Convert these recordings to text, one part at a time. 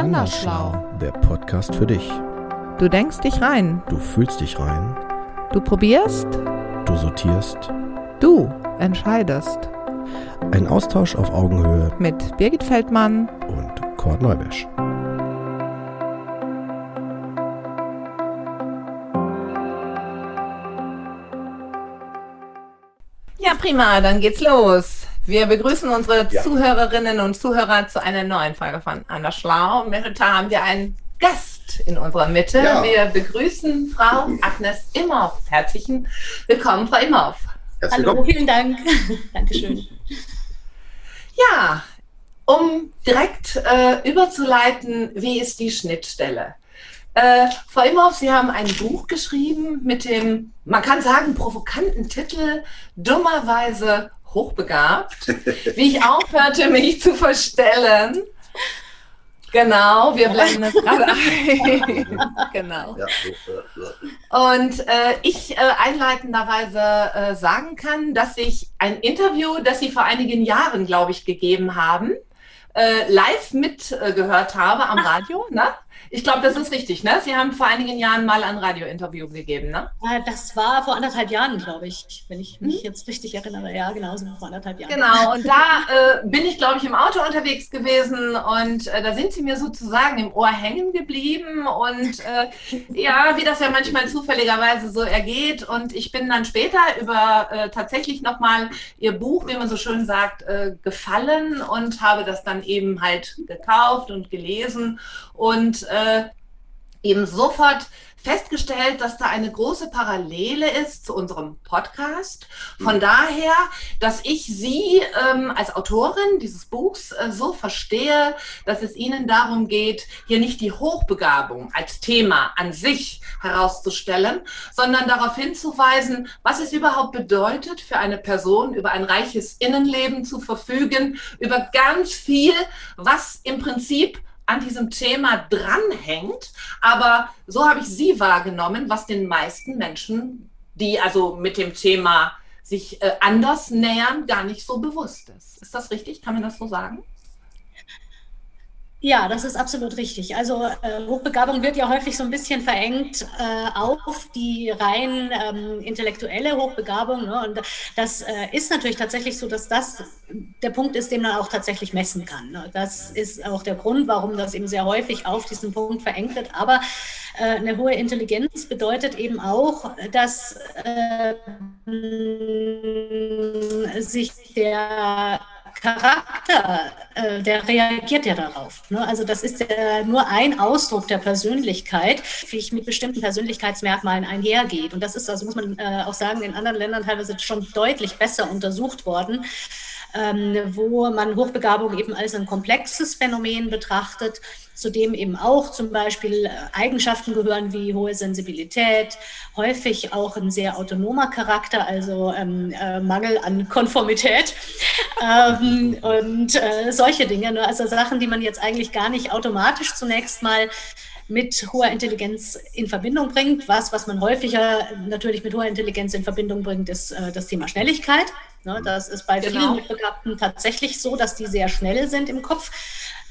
Andersschlau. Der Podcast für dich. Du denkst dich rein. Du fühlst dich rein. Du probierst. Du sortierst. Du entscheidest. Ein Austausch auf Augenhöhe Mit Birgit Feldmann. und Kurt Neubesch. Ja, prima, dann geht's los. Wir begrüßen unsere Ja. Zuhörerinnen und Zuhörer zu einer neuen Folge von Anders Schlau. Und heute haben wir einen Gast in unserer Mitte. Ja. Wir begrüßen Frau Agnes Imhoff. Herzlichen Willkommen, Frau Imhoff. Herzlich Hallo, willkommen. vielen Dank. Dankeschön. Ja, um direkt äh, überzuleiten, wie ist die Schnittstelle? Äh, Frau Imhoff, Sie haben ein Buch geschrieben mit dem, man kann sagen, provokanten Titel Dummerweise hochbegabt. wie ich aufhörte, mich zu verstellen. Genau, wir blenden es gerade ein. genau. Äh, äh, Und äh, ich äh, einleitenderweise äh, sagen kann, dass ich ein Interview, das Sie vor einigen Jahren, glaube ich, gegeben haben, äh, live mitgehört habe am Radio. Ne? Ich glaube, das ist richtig. Ne? Sie haben vor einigen Jahren mal ein Radiointerview gegeben. Ne? Äh, Das war vor anderthalb Jahren, glaube ich, wenn ich mich Mhm. jetzt richtig erinnere. Ja, genau, so vor anderthalb Jahren. Genau, und da äh, bin ich, glaube ich, im Auto unterwegs gewesen und äh, da sind sie mir sozusagen im Ohr hängen geblieben und äh, ja, wie das ja manchmal zufälligerweise so ergeht und ich bin dann später über äh, tatsächlich nochmal ihr Buch, wie man so schön sagt, äh, gefallen und habe das dann eben halt gekauft und gelesen und äh, eben sofort festgestellt, dass da eine große Parallele ist zu unserem Podcast. Von daher, dass ich Sie ähm, als Autorin dieses Buchs äh, so verstehe, dass es Ihnen darum geht, hier nicht die Hochbegabung als Thema an sich herauszustellen, sondern darauf hinzuweisen, was es überhaupt bedeutet, für eine Person über ein reiches Innenleben zu verfügen, über ganz viel, was im Prinzip an diesem Thema dranhängt. Aber so habe ich sie wahrgenommen, was den meisten Menschen, die also mit dem Thema sich äh, anders nähern, gar nicht so bewusst ist. Ist das richtig? Kann man das so sagen? Ja, das ist absolut richtig. Also äh, Hochbegabung wird ja häufig so ein bisschen verengt äh, auf die rein ähm, intellektuelle Hochbegabung. Ne? Und das äh, ist natürlich tatsächlich so, dass das der Punkt ist, den man auch tatsächlich messen kann. Ne? Das ist auch der Grund, warum das eben sehr häufig auf diesen Punkt verengt wird. Aber äh, eine hohe Intelligenz bedeutet eben auch, dass äh, sich der Charakter, äh, der reagiert ja darauf. Ne? Also das ist ja nur ein Ausdruck der Persönlichkeit, wie ich mit bestimmten Persönlichkeitsmerkmalen einhergeht. Und das ist, also muss man äh, auch sagen, in anderen Ländern teilweise schon deutlich besser untersucht worden, wo man Hochbegabung eben als ein komplexes Phänomen betrachtet, zu dem eben auch zum Beispiel äh, Eigenschaften gehören wie hohe Sensibilität, häufig auch ein sehr autonomer Charakter, also ähm, äh, Mangel an Konformität ähm, und äh, solche Dinge. ne? Also Sachen, die man jetzt eigentlich gar nicht automatisch zunächst mal mit hoher Intelligenz in Verbindung bringt. Was, was man häufiger natürlich mit hoher Intelligenz in Verbindung bringt, ist äh, das Thema Schnelligkeit. Ne, das ist bei Genau. vielen Mitbegabten tatsächlich so, dass die sehr schnell sind im Kopf.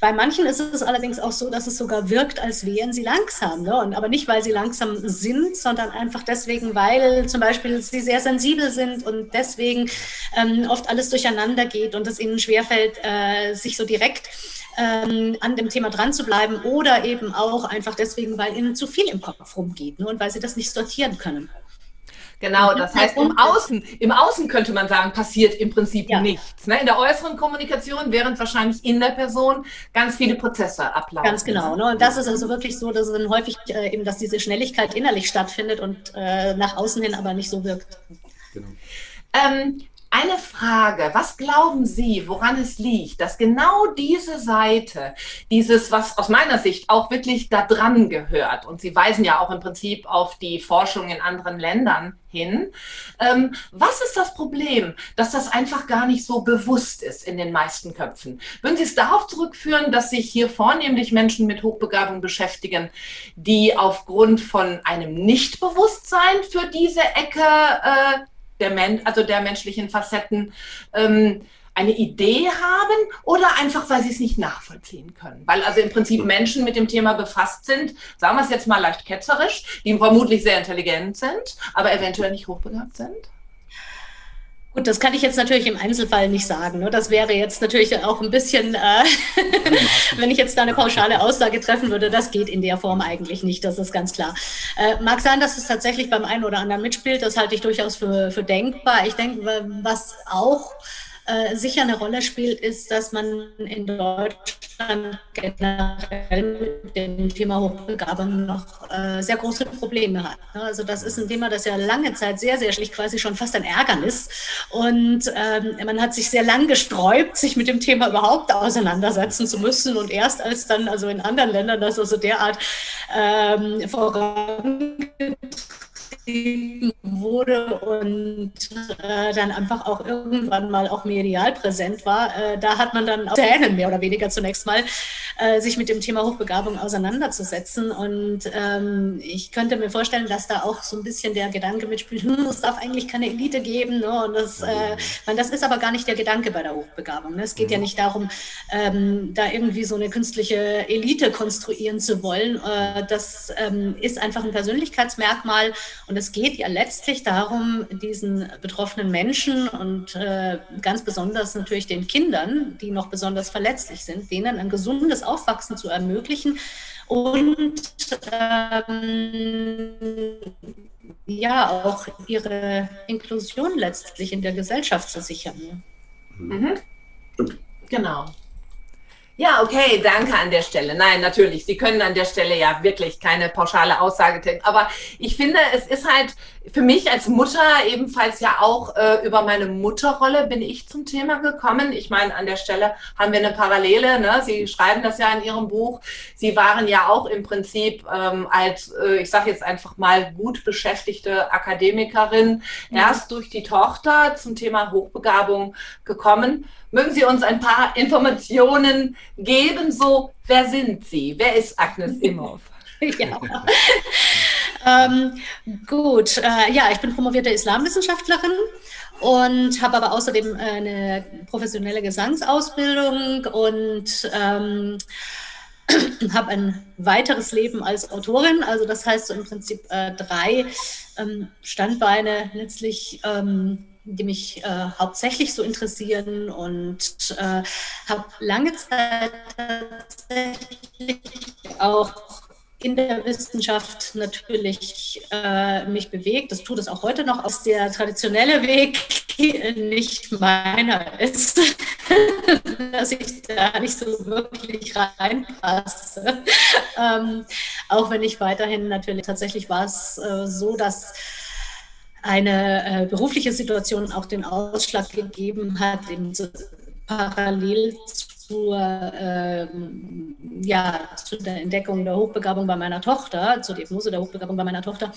Bei manchen ist es allerdings auch so, dass es sogar wirkt, als wären sie langsam. Ne? Und, aber nicht, weil sie langsam sind, sondern einfach deswegen, weil zum Beispiel sie sehr sensibel sind und deswegen ähm, oft alles durcheinander geht und es ihnen schwerfällt, äh, sich so direkt ähm, an dem Thema dran zu bleiben oder eben auch einfach deswegen, weil ihnen zu viel im Kopf rumgeht ne? und weil sie das nicht sortieren können. Genau, das heißt, im Außen, im Außen könnte man sagen, passiert im Prinzip Ja. nichts. Ne? In der äußeren Kommunikation, während wahrscheinlich in der Person ganz viele Prozesse ablaufen. Ganz genau. Ne? Und das ist also wirklich so, dass es dann häufig äh, eben, dass diese Schnelligkeit innerlich stattfindet und äh, nach außen hin aber nicht so wirkt. genau. Ähm, eine Frage, was glauben Sie, woran es liegt, dass genau diese Seite, dieses, was aus meiner Sicht auch wirklich da dran gehört, und Sie weisen ja auch im Prinzip auf die Forschung in anderen Ländern hin, ähm, was ist das Problem, dass das einfach gar nicht so bewusst ist in den meisten Köpfen? Würden Sie es darauf zurückführen, dass sich hier vornehmlich Menschen mit Hochbegabung beschäftigen, die aufgrund von einem Nichtbewusstsein für diese Ecke äh, der Men also der menschlichen Facetten ähm, eine Idee haben oder einfach, weil sie es nicht nachvollziehen können. Weil also im Prinzip Menschen mit dem Thema befasst sind, sagen wir es jetzt mal leicht ketzerisch, die vermutlich sehr intelligent sind, aber eventuell nicht hochbegabt sind. Gut, das kann ich jetzt natürlich im Einzelfall nicht sagen. Ne? Das wäre jetzt natürlich auch ein bisschen, äh, wenn ich jetzt da eine pauschale Aussage treffen würde, das geht in der Form eigentlich nicht, das ist ganz klar. Äh, mag sein, dass es tatsächlich beim einen oder anderen mitspielt, das halte ich durchaus für, für denkbar. Ich denke, was auch äh, sicher eine Rolle spielt, ist, dass man in Deutschland generell mit dem Thema Hochbegabung noch äh, sehr große Probleme hat. Ne? Also das ist ein Thema, das ja lange Zeit sehr, sehr schlicht quasi schon fast ein Ärgernis. Und ähm, man hat sich sehr lang gesträubt, sich mit dem Thema überhaupt auseinandersetzen zu müssen. Und erst als dann also in anderen Ländern das also derart ähm, vorangetrieben wurde und äh, dann einfach auch irgendwann mal auch medial präsent war, äh, da hat man dann auch Zähnen mehr oder weniger zunächst mal äh, sich mit dem Thema Hochbegabung auseinanderzusetzen. Und ähm, ich könnte mir vorstellen, dass da auch so ein bisschen der Gedanke mitspielt, hm, es darf eigentlich keine Elite geben. Ne? Und das, äh, man, das ist aber gar nicht der Gedanke bei der Hochbegabung. Ne? Es geht ja mhm. nicht darum, ähm, da irgendwie so eine künstliche Elite konstruieren zu wollen. Äh, das ähm, ist einfach ein Persönlichkeitsmerkmal und es geht ja letztlich darum, diesen betroffenen Menschen und äh, ganz besonders natürlich den Kindern, die noch besonders verletzlich sind, denen ein gesundes Aufwachsen zu ermöglichen und ähm, ja auch ihre Inklusion letztlich in der Gesellschaft zu sichern. Mhm. Genau. Ja, okay, danke an der Stelle. Nein, natürlich, Sie können an der Stelle ja wirklich keine pauschale Aussage tätigen. Aber ich finde, es ist halt für mich als Mutter ebenfalls ja auch äh, über meine Mutterrolle bin ich zum Thema gekommen. Ich meine, an der Stelle haben wir eine Parallele. Ne? Sie schreiben das ja in Ihrem Buch. Sie waren ja auch im Prinzip ähm, als, äh, ich sage jetzt einfach mal, gut beschäftigte Akademikerin mhm. erst durch die Tochter zum Thema Hochbegabung gekommen. Mögen Sie uns ein paar Informationen geben? So, wer sind Sie? Wer ist Agnes Imhoff? ja. ähm, gut, äh, ja, ich bin promovierte Islamwissenschaftlerin und habe aber außerdem eine professionelle Gesangsausbildung und ähm, habe ein weiteres Leben als Autorin. Also das heißt so im Prinzip äh, drei ähm, Standbeine letztlich. Ähm, die mich äh, hauptsächlich so interessieren und äh, habe lange Zeit tatsächlich auch in der Wissenschaft natürlich äh, mich bewegt. Das tut es auch heute noch, aus der traditionelle Weg nicht meiner ist, dass ich da nicht so wirklich reinpasse. Ähm, auch wenn ich weiterhin natürlich tatsächlich war es äh, so, dass eine äh, berufliche Situation auch den Ausschlag gegeben hat, so parallel zur, ähm, ja, zu der Entdeckung der Hochbegabung bei meiner Tochter, zur Diagnose der Hochbegabung bei meiner Tochter,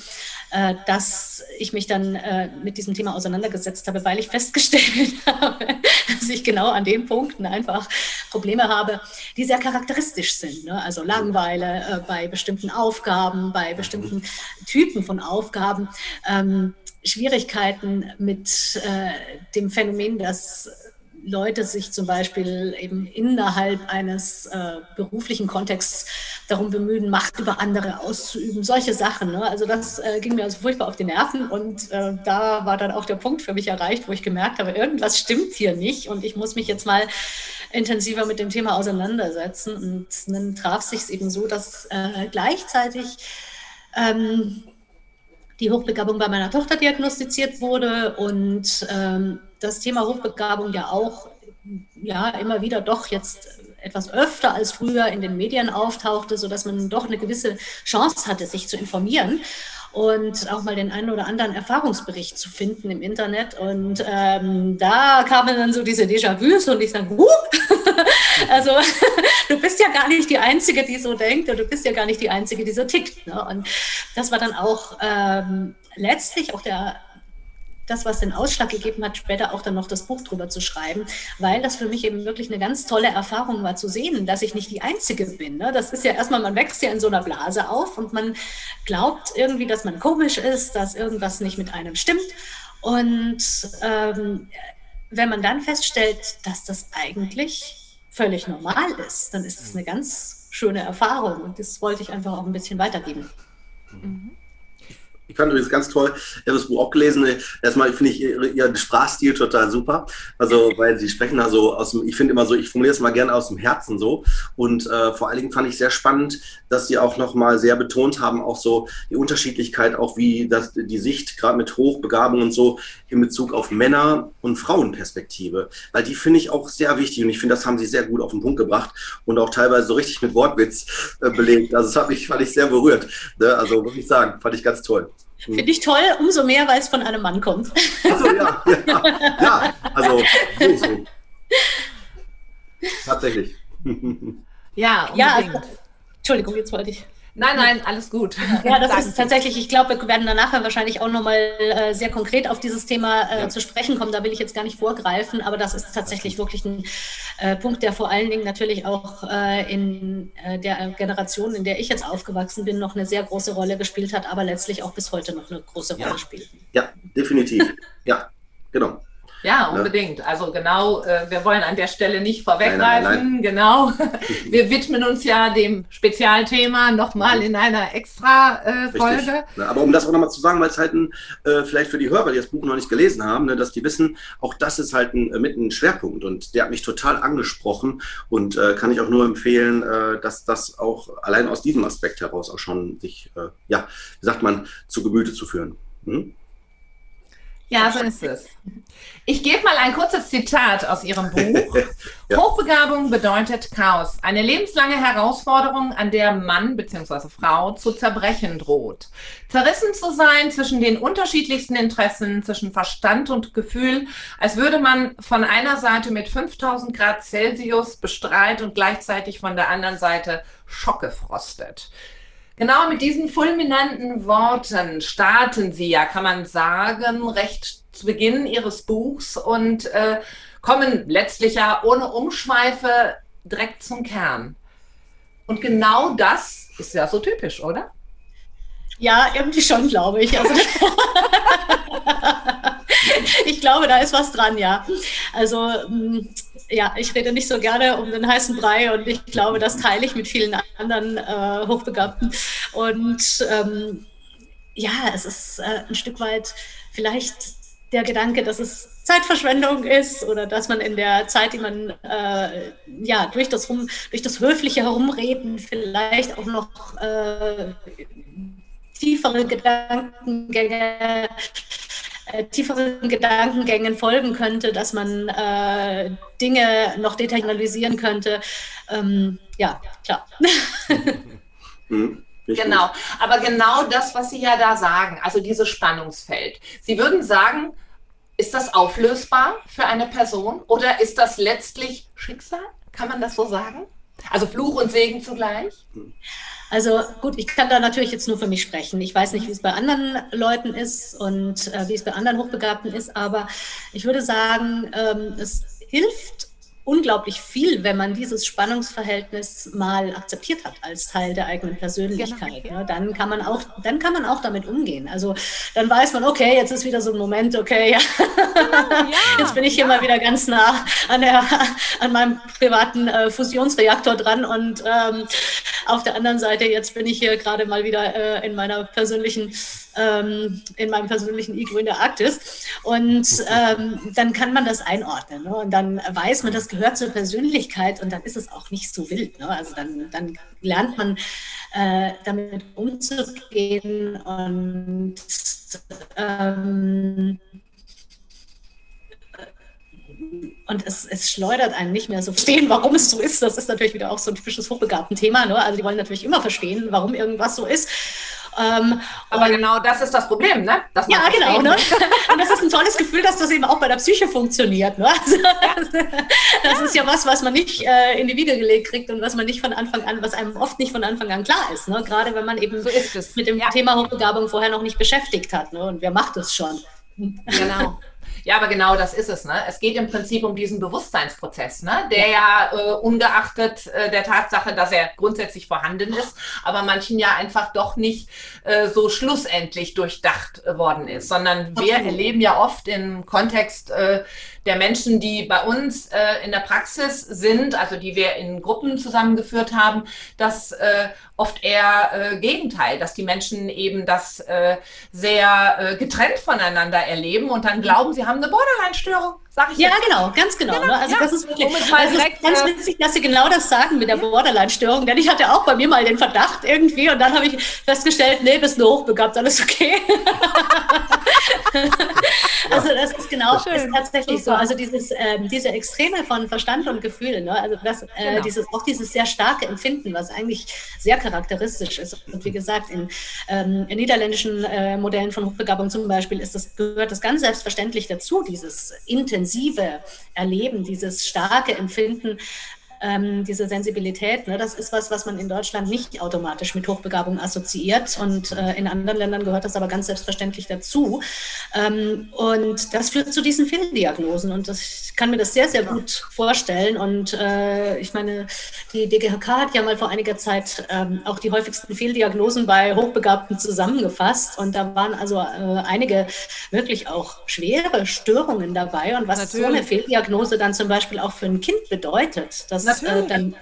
äh, dass ich mich dann äh, mit diesem Thema auseinandergesetzt habe, weil ich festgestellt habe, dass ich genau an den Punkten einfach Probleme habe, die sehr charakteristisch sind. Ne? Also Langeweile äh, bei bestimmten Aufgaben, bei bestimmten Typen von Aufgaben. Ähm, Schwierigkeiten mit äh, dem Phänomen, dass Leute sich zum Beispiel eben innerhalb eines äh, beruflichen Kontexts darum bemühen, Macht über andere auszuüben, solche Sachen. Ne? Also das äh, ging mir also furchtbar auf die Nerven und äh, da war dann auch der Punkt für mich erreicht, wo ich gemerkt habe, irgendwas stimmt hier nicht und ich muss mich jetzt mal intensiver mit dem Thema auseinandersetzen. Und dann traf sich es eben so, dass äh, gleichzeitig ähm, die Hochbegabung bei meiner Tochter diagnostiziert wurde und ähm, das Thema Hochbegabung ja auch ja immer wieder doch jetzt etwas öfter als früher in den Medien auftauchte, sodass man doch eine gewisse Chance hatte, sich zu informieren und auch mal den einen oder anderen Erfahrungsbericht zu finden im Internet. Und ähm, da kamen dann so diese Déjà-vus und ich sage! also du bist ja gar nicht die Einzige, die so denkt und du bist ja gar nicht die Einzige, die so tickt. Ne? Und das war dann auch ähm, letztlich auch der das, was den Ausschlag gegeben hat, später auch dann noch das Buch drüber zu schreiben, weil das für mich eben wirklich eine ganz tolle Erfahrung war zu sehen, dass ich nicht die Einzige bin. Ne? Das ist ja erstmal, man wächst ja in so einer Blase auf und man glaubt irgendwie, dass man komisch ist, dass irgendwas nicht mit einem stimmt. Und ähm, wenn man dann feststellt, dass das eigentlich völlig normal ist, dann ist es eine ganz schöne Erfahrung und das wollte ich einfach auch ein bisschen weitergeben. Mhm. Ich fand übrigens ganz toll, ich habe das Buch auch gelesen. Erstmal finde ich ihren Sprachstil total super. Also, weil sie sprechen da so aus dem, ich finde immer so, ich formuliere es mal gerne aus dem Herzen so. Und äh, vor allen Dingen fand ich sehr spannend, dass sie auch nochmal sehr betont haben, auch so die Unterschiedlichkeit, auch wie das, die Sicht, gerade mit Hochbegabung und so, in Bezug auf Männer- und Frauenperspektive. Weil die finde ich auch sehr wichtig und ich finde, das haben sie sehr gut auf den Punkt gebracht und auch teilweise so richtig mit Wortwitz äh, belegt. Also, das hat mich, fand ich sehr berührt. Ne? Also, muss ich sagen, fand ich ganz toll. Finde ich toll, umso mehr, weil es von einem Mann kommt. Achso, ja, ja, ja, also so, so. Tatsächlich. Ja, ja, also, Entschuldigung, jetzt wollte ich. Nein, nein, alles gut. Ja, das Danke. ist tatsächlich, ich glaube, wir werden danach wahrscheinlich auch nochmal äh, sehr konkret auf dieses Thema äh, ja. zu sprechen kommen. Da will ich jetzt gar nicht vorgreifen, aber das ist tatsächlich wirklich ein äh, Punkt, der vor allen Dingen natürlich auch äh, in äh, der Generation, in der ich jetzt aufgewachsen bin, noch eine sehr große Rolle gespielt hat, aber letztlich auch bis heute noch eine große Rolle ja. spielt. Ja, definitiv. ja, genau. Ja, unbedingt. Ja. Also genau, äh, wir wollen an der Stelle nicht vorweggreifen. Genau. Wir widmen uns ja dem Spezialthema nochmal mhm. in einer extra äh, Folge. Ja, aber um das auch nochmal zu sagen, weil es halt ein, äh, vielleicht für die Hörer, die das Buch noch nicht gelesen haben, ne, dass die wissen, auch das ist halt ein, äh, mit ein Schwerpunkt und der hat mich total angesprochen und äh, kann ich auch nur empfehlen, äh, dass das auch allein aus diesem Aspekt heraus auch schon sich, ja, wie sagt man, zu Gemüte zu führen. Hm? Ja, so ist es. Ich gebe mal ein kurzes Zitat aus Ihrem Buch. ja. Hochbegabung bedeutet Chaos. Eine lebenslange Herausforderung, an der Mann bzw. Frau zu zerbrechen droht. Zerrissen zu sein zwischen den unterschiedlichsten Interessen, zwischen Verstand und Gefühl, als würde man von einer Seite mit 5000 Grad Celsius bestrahlt und gleichzeitig von der anderen Seite schockgefrostet. Genau mit diesen fulminanten Worten starten Sie ja, kann man sagen, recht zu Beginn Ihres Buchs und äh, kommen letztlich ja ohne Umschweife direkt zum Kern. Und genau das ist ja so typisch, oder? Ja, irgendwie schon, glaube ich. Also, ich glaube, da ist was dran, ja. Also mm, ja, ich rede nicht so gerne um den heißen Brei und ich glaube, das teile ich mit vielen anderen äh, Hochbegabten. Und ähm, ja, es ist äh, ein Stück weit vielleicht der Gedanke, dass es Zeitverschwendung ist oder dass man in der Zeit, die man äh, ja durch das, rum, durch das höfliche Herumreden vielleicht auch noch äh, tiefere Gedankengänge tieferen Gedankengängen folgen könnte, dass man äh, Dinge noch detailisieren könnte. Ähm, ja, klar. Mhm. Genau, aber genau das, was Sie ja da sagen, also dieses Spannungsfeld. Sie würden sagen, ist das auflösbar für eine Person oder ist das letztlich Schicksal? Kann man das so sagen? Also Fluch und Segen zugleich? Also gut, ich kann da natürlich jetzt nur für mich sprechen. Ich weiß nicht, wie es bei anderen Leuten ist und äh, wie es bei anderen Hochbegabten ist, aber ich würde sagen, ähm, es hilft unglaublich viel, wenn man dieses Spannungsverhältnis mal akzeptiert hat als Teil der eigenen Persönlichkeit. Genau. Ne? Dann kann man auch, dann kann man auch damit umgehen. Also dann weiß man, okay, jetzt ist wieder so ein Moment, okay, ja. ja jetzt bin ich hier ja. mal wieder ganz nah an, der, an meinem privaten äh, Fusionsreaktor dran und ähm, auf der anderen Seite, jetzt bin ich hier gerade mal wieder äh, in meiner persönlichen ähm, in meinem persönlichen Ego in der Arktis. Und ähm, dann kann man das einordnen. Ne? Und dann weiß man, das gehört zur Persönlichkeit und dann ist es auch nicht so wild. Ne? Also dann, dann lernt man äh, damit umzugehen und ähm, und es, es, schleudert einen nicht mehr so verstehen, warum es so ist. Das ist natürlich wieder auch so ein typisches hochbegabten Thema. Ne? Also die wollen natürlich immer verstehen, warum irgendwas so ist. Ähm, Aber genau das ist das Problem, ne? ja, genau. Ne? Und das ist ein tolles Gefühl, dass das eben auch bei der Psyche funktioniert. Ne? Also, ja. Das ist ja was, was man nicht äh, in die Wiege gelegt kriegt und was man nicht von Anfang an, was einem oft nicht von Anfang an klar ist. Ne? Gerade wenn man eben so mit dem ja. Thema Hochbegabung vorher noch nicht beschäftigt hat. Ne? Und wer macht es schon? Genau. Ja, aber genau das ist es. Ne? Es geht im Prinzip um diesen Bewusstseinsprozess, ne? der ja äh, ungeachtet äh, der Tatsache, dass er grundsätzlich vorhanden ist, aber manchen ja einfach doch nicht äh, so schlussendlich durchdacht äh, worden ist, sondern wir Absolut. erleben ja oft im Kontext äh, der Menschen, die bei uns äh, in der Praxis sind, also die wir in Gruppen zusammengeführt haben, das äh, oft eher äh, Gegenteil, dass die Menschen eben das äh, sehr äh, getrennt voneinander erleben und dann glauben, sie haben eine Borderline-Störung, sag ich Ja, jetzt. genau, ganz genau. Genau, ne? Also ja. das ist wirklich ist direkt, ganz äh, witzig, dass Sie genau das sagen mit der Borderline-Störung, denn ich hatte auch bei mir mal den Verdacht irgendwie und dann habe ich festgestellt, nee, bist nur hochbegabt, alles okay. also das ist genau, Schön. ist tatsächlich so. Super. Also dieses, ähm, diese Extreme von Verstand und Gefühl, ne? also das, äh, Genau. dieses, auch dieses sehr starke Empfinden, was eigentlich sehr charakteristisch ist. Und wie gesagt, in, ähm, in niederländischen äh, Modellen von Hochbegabung zum Beispiel ist das, gehört das ganz selbstverständlich dazu, dieses intensive Erleben, dieses starke Empfinden, ähm, diese Sensibilität. Ne, das ist was, was man in Deutschland nicht automatisch mit Hochbegabung assoziiert und äh, in anderen Ländern gehört das aber ganz selbstverständlich dazu. Ähm, und das führt zu diesen Fehldiagnosen und das, ich kann mir das sehr, sehr gut vorstellen. Und äh, ich meine, die DGHK hat ja mal vor einiger Zeit ähm, auch die häufigsten Fehldiagnosen bei Hochbegabten zusammengefasst und da waren also äh, einige wirklich auch schwere Störungen dabei und was so eine Natürlich. Fehldiagnose dann zum Beispiel auch für ein Kind bedeutet, äh, dann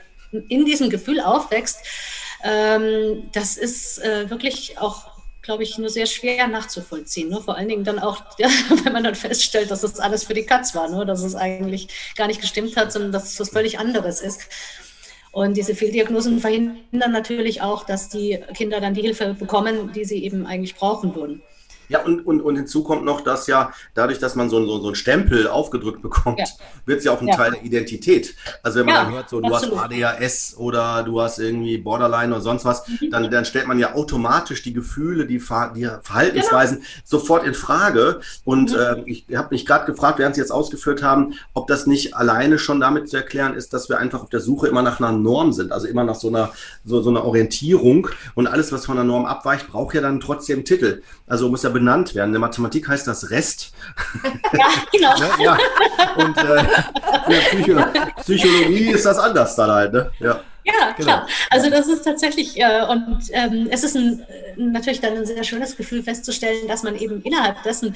in diesem Gefühl aufwächst, ähm, das ist äh, wirklich auch, glaube ich, nur sehr schwer nachzuvollziehen. Ne? Vor allen Dingen dann auch, ja, wenn man dann feststellt, dass das alles für die Katz war, ne? dass es eigentlich gar nicht gestimmt hat, sondern dass es was völlig anderes ist. Und diese Fehldiagnosen verhindern natürlich auch, dass die Kinder dann die Hilfe bekommen, die sie eben eigentlich brauchen würden. Ja, und, und, und hinzu kommt noch, dass ja dadurch, dass man so, so, so einen Stempel aufgedrückt bekommt, Ja. wird es ja auch ein Ja. Teil der Identität. Also wenn man Ja, dann hört, so du absolut. hast ADHS oder du hast irgendwie Borderline oder sonst was, Mhm. dann, dann stellt man ja automatisch die Gefühle, die, Ver die Verhaltensweisen Genau. sofort in Frage. Und Mhm. äh, ich habe mich gerade gefragt, während Sie jetzt ausgeführt haben, ob das nicht alleine schon damit zu erklären ist, dass wir einfach auf der Suche immer nach einer Norm sind, also immer nach so einer, so, so einer Orientierung. Und alles, was von der Norm abweicht, braucht ja dann trotzdem Titel. Also muss ja benannt werden. In der Mathematik heißt das Rest. Ja, genau. Ne? Ja. Und äh, in der Psycho Psychologie ist das anders dann halt. Ne? Ja. Ja, Genau. klar. Also das ist tatsächlich, äh, und ähm, es ist ein, natürlich dann ein sehr schönes Gefühl festzustellen, dass man eben innerhalb dessen,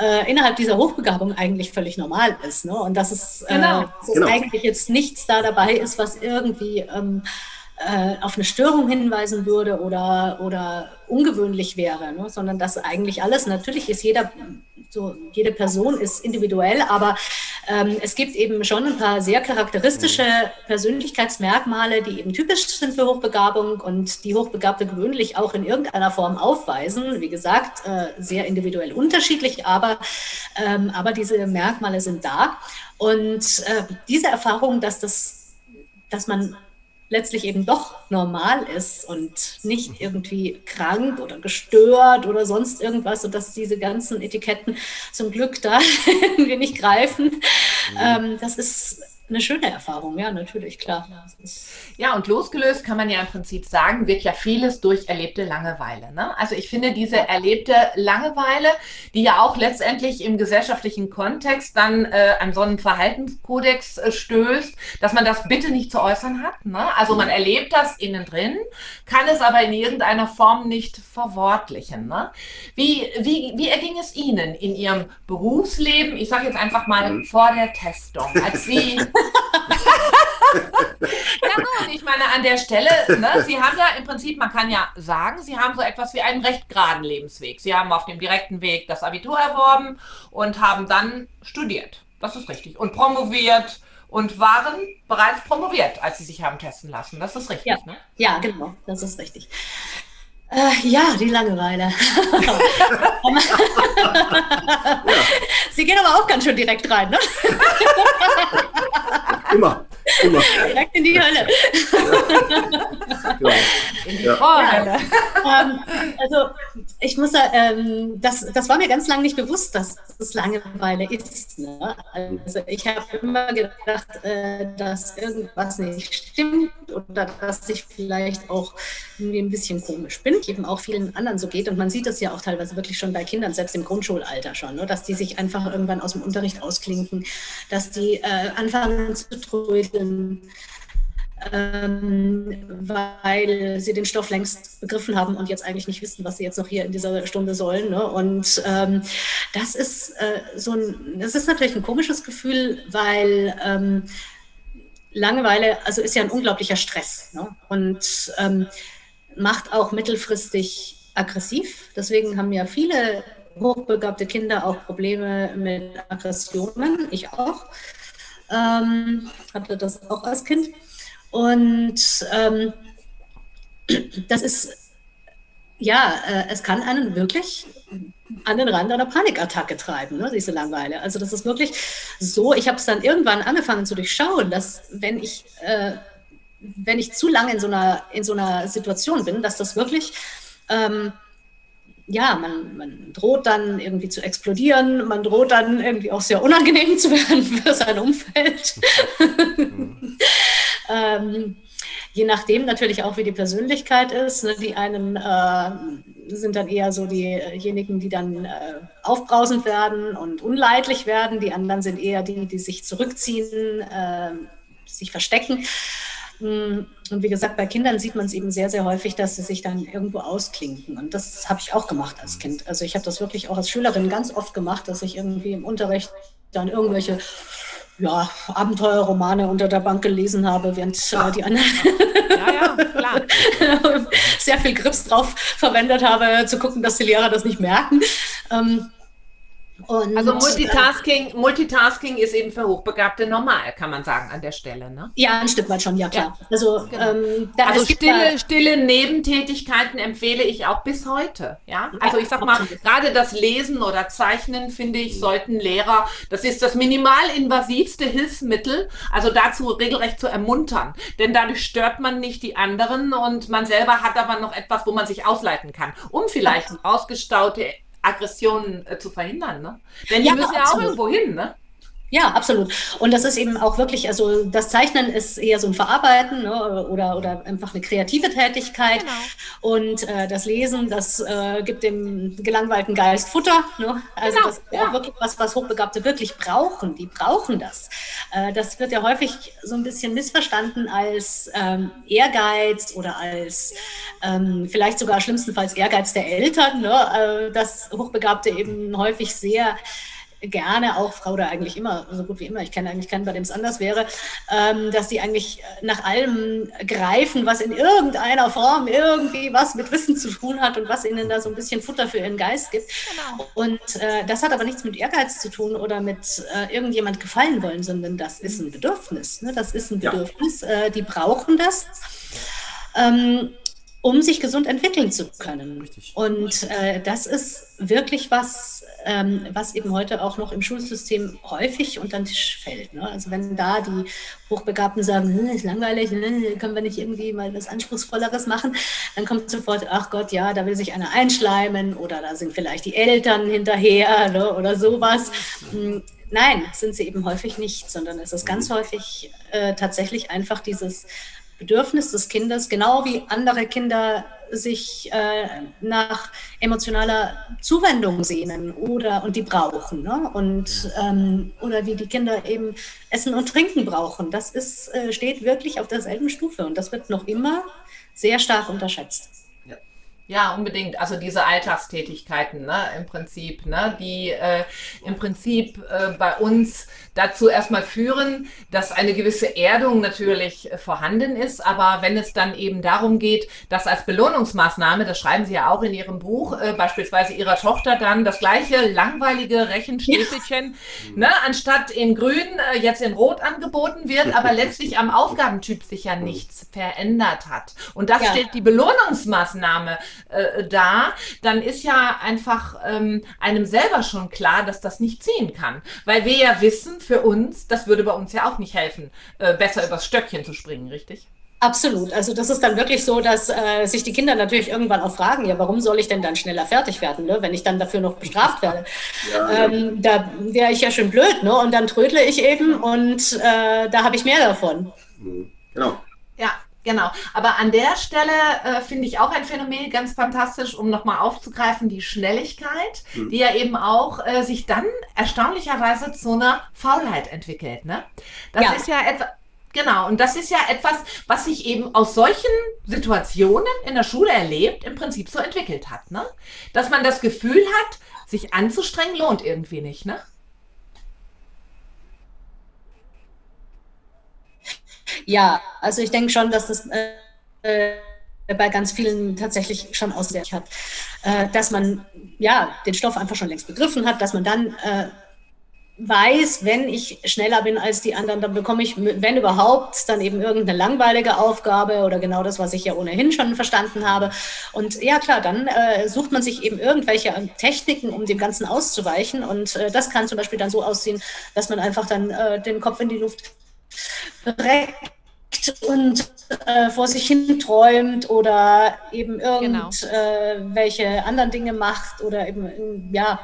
äh, innerhalb dieser Hochbegabung eigentlich völlig normal ist. Ne? Und dass es, Genau. äh, dass es Genau. eigentlich jetzt nichts da dabei ist, was irgendwie ähm, äh, auf eine Störung hinweisen würde oder, oder ungewöhnlich wäre, ne? sondern dass eigentlich alles, natürlich ist jeder, so jede Person ist individuell, aber ähm, es gibt eben schon ein paar sehr charakteristische Persönlichkeitsmerkmale, die eben typisch sind für Hochbegabung und die Hochbegabte gewöhnlich auch in irgendeiner Form aufweisen. Wie gesagt, äh, sehr individuell unterschiedlich, aber, ähm, aber diese Merkmale sind da. Und äh, diese Erfahrung, dass das, dass man letztlich eben doch normal ist und nicht irgendwie krank oder gestört oder sonst irgendwas und dass diese ganzen Etiketten zum Glück da irgendwie nicht greifen. Ähm, das ist eine schöne Erfahrung, ja, natürlich, klar. Ja, und losgelöst kann man ja im Prinzip sagen, wird ja vieles durch erlebte Langeweile. Ne? Also ich finde diese erlebte Langeweile, die ja auch letztendlich im gesellschaftlichen Kontext dann äh, an so einen Verhaltenskodex äh, stößt, dass man das bitte nicht zu äußern hat. Ne? Also man erlebt das innen drin, kann es aber in irgendeiner Form nicht verwortlichen. Ne? Wie, wie, wie erging es Ihnen in Ihrem Berufsleben, ich sage jetzt einfach mal Mhm. vor der Testung, als Sie ja gut, ich meine an der Stelle, ne, Sie haben ja im Prinzip, man kann ja sagen, Sie haben so etwas wie einen recht geraden Lebensweg. Sie haben auf dem direkten Weg das Abitur erworben und haben dann studiert. Das ist richtig. Und promoviert und waren bereits promoviert, als Sie sich haben testen lassen. Das ist richtig, Ja. ne? ja, genau, das ist richtig. Äh, ja, die Langeweile. Sie gehen aber auch ganz schön direkt rein, ne? Immer. Immer. direkt in die Hölle. Genau. In die Ja. Vorhölle. ähm, also ich muss ähm, das, das war mir ganz lange nicht bewusst, dass es Langeweile ist. Ne? Also ich habe immer gedacht, äh, dass irgendwas nicht stimmt oder dass ich vielleicht auch irgendwie ein bisschen komisch bin, eben auch vielen anderen so geht. Und man sieht das ja auch teilweise wirklich schon bei Kindern, selbst im Grundschulalter schon, ne? dass die sich einfach irgendwann aus dem Unterricht ausklinken, dass die äh, anfangen zu trödeln ähm, weil sie den Stoff längst begriffen haben und jetzt eigentlich nicht wissen, was sie jetzt noch hier in dieser Stunde sollen. Ne? Und ähm, das ist äh, so ein, das ist natürlich ein komisches Gefühl, weil ähm, Langeweile, also ist ja ein unglaublicher Stress ne? und ähm, macht auch mittelfristig aggressiv. Deswegen haben ja viele hochbegabte Kinder auch Probleme mit Aggressionen. Ich auch. Ähm, hatte das auch als Kind. Und ähm, das ist, ja, äh, es kann einen wirklich an den Rand einer Panikattacke treiben, ne, diese Langeweile. Also das ist wirklich so, ich habe es dann irgendwann angefangen zu durchschauen, dass wenn ich, äh, wenn ich zu lange in so, einer, in so einer Situation bin, dass das wirklich... Ähm, ja, man, man droht dann irgendwie zu explodieren, man droht dann irgendwie auch sehr unangenehm zu werden für sein Umfeld. Mhm. ähm, je nachdem natürlich auch, wie die Persönlichkeit ist. Ne? Die einen äh, sind dann eher so diejenigen, die dann äh, aufbrausend werden und unleidlich werden. Die anderen sind eher die, die sich zurückziehen, äh, sich verstecken. Und wie gesagt, bei Kindern sieht man es eben sehr, sehr häufig, dass sie sich dann irgendwo ausklinken. Und das habe ich auch gemacht als Kind. Also ich habe das wirklich auch als Schülerin ganz oft gemacht, dass ich irgendwie im Unterricht dann irgendwelche ja, Abenteuerromane unter der Bank gelesen habe, während äh, die anderen ja, ja, sehr viel Grips drauf verwendet habe, zu gucken, dass die Lehrer das nicht merken. Ähm, und, also Multitasking, Multitasking ist eben für Hochbegabte normal, kann man sagen, an der Stelle. Ne? Ja, ein Stück weit schon, ja klar. Ja, also, genau. ähm, also stille, stille Nebentätigkeiten empfehle ich auch bis heute. Ja, also ich sag mal, gerade das Lesen oder Zeichnen finde ich, sollten Lehrer, das ist das minimalinvasivste Hilfsmittel, also dazu regelrecht zu ermuntern. Denn dadurch stört man nicht die anderen und man selber hat aber noch etwas, wo man sich ausleiten kann, um vielleicht ausgestaute Aggressionen äh, zu verhindern. Ne? Denn die ja, müssen ja auch irgendwo hin. Ne? Ja, absolut. Und das ist eben auch wirklich, also das Zeichnen ist eher so ein Verarbeiten ne, oder, oder einfach eine kreative Tätigkeit. Genau. Und äh, das Lesen, das äh, gibt dem gelangweilten Geist Futter. Ne? Also genau. das ist ja. auch wirklich was, was Hochbegabte wirklich brauchen. Die brauchen das. Äh, das wird ja häufig so ein bisschen missverstanden als ähm, Ehrgeiz oder als ähm, vielleicht sogar schlimmstenfalls Ehrgeiz der Eltern, ne? Äh, dass Hochbegabte eben häufig sehr gerne auch Frau oder eigentlich immer, so gut wie immer, ich kenne eigentlich keinen, bei dem es anders wäre, ähm, dass sie eigentlich nach allem greifen, was in irgendeiner Form irgendwie was mit Wissen zu tun hat und was ihnen da so ein bisschen Futter für ihren Geist gibt. Genau. Und äh, das hat aber nichts mit Ehrgeiz zu tun oder mit äh, irgendjemand gefallen wollen, sondern das ist ein Bedürfnis. Ne? Das ist ein Bedürfnis. Ja. Äh, die brauchen das. Ähm, um sich gesund entwickeln zu können. Richtig. Und äh, das ist wirklich was, ähm, was eben heute auch noch im Schulsystem häufig unter den Tisch fällt. Ne? Also wenn da die Hochbegabten sagen, hm, ist langweilig, hm, können wir nicht irgendwie mal was Anspruchsvolleres machen, dann kommt sofort, ach Gott, ja, da will sich einer einschleimen oder da sind vielleicht die Eltern hinterher ne? oder sowas. Hm, nein, sind sie eben häufig nicht, sondern es ist ganz häufig äh, tatsächlich einfach dieses Bedürfnis des Kindes, genau wie andere Kinder sich äh, nach emotionaler Zuwendung sehnen oder und die brauchen. Ne? Und, ähm, oder wie die Kinder eben Essen und Trinken brauchen. Das ist, äh, steht wirklich auf derselben Stufe und das wird noch immer sehr stark unterschätzt. Ja, unbedingt. Also diese Alltagstätigkeiten, ne, im Prinzip, ne, die äh, im Prinzip äh, bei uns dazu erstmal führen, dass eine gewisse Erdung natürlich äh, vorhanden ist. Aber wenn es dann eben darum geht, dass als Belohnungsmaßnahme, das schreiben Sie ja auch in Ihrem Buch, äh, beispielsweise Ihrer Tochter dann das gleiche langweilige Rechenstäfelchen, ja. ne, anstatt in Grün äh, jetzt in Rot angeboten wird, aber letztlich am Aufgabentyp sich ja nichts verändert hat. Und das ja. stellt die Belohnungsmaßnahme äh, da, dann ist ja einfach ähm, einem selber schon klar, dass das nicht ziehen kann. Weil wir ja wissen, für uns, das würde bei uns ja auch nicht helfen, äh, besser übers Stöckchen zu springen, richtig? Absolut. Also das ist dann wirklich so, dass äh, sich die Kinder natürlich irgendwann auch fragen, ja, warum soll ich denn dann schneller fertig werden, ne, wenn ich dann dafür noch bestraft werde? Ja, ähm, da wäre ich ja schon blöd, ne? Und dann trödle ich eben und äh, da habe ich mehr davon. Mhm. Genau. Genau, aber an der Stelle äh, finde ich auch ein Phänomen ganz fantastisch, um nochmal aufzugreifen, die Schnelligkeit, mhm. die ja eben auch äh, sich dann erstaunlicherweise zu einer Faulheit entwickelt. Ne? Das ja. ist ja etwas. Genau, und das ist ja etwas, was sich eben aus solchen Situationen in der Schule erlebt, im Prinzip so entwickelt hat. Ne? Dass man das Gefühl hat, sich anzustrengen lohnt irgendwie nicht. Ne? Ja, also ich denke schon, dass das äh, bei ganz vielen tatsächlich schon auswirkt hat, äh, dass man ja den Stoff einfach schon längst begriffen hat, dass man dann äh, weiß, wenn ich schneller bin als die anderen, dann bekomme ich, wenn überhaupt, dann eben irgendeine langweilige Aufgabe oder genau das, was ich ja ohnehin schon verstanden habe. Und ja, klar, dann äh, sucht man sich eben irgendwelche Techniken, um dem Ganzen auszuweichen. Und äh, das kann zum Beispiel dann so aussehen, dass man einfach dann äh, den Kopf in die Luft reckt und äh, vor sich hin träumt oder eben irgendwelche genau. äh, anderen Dinge macht oder eben ja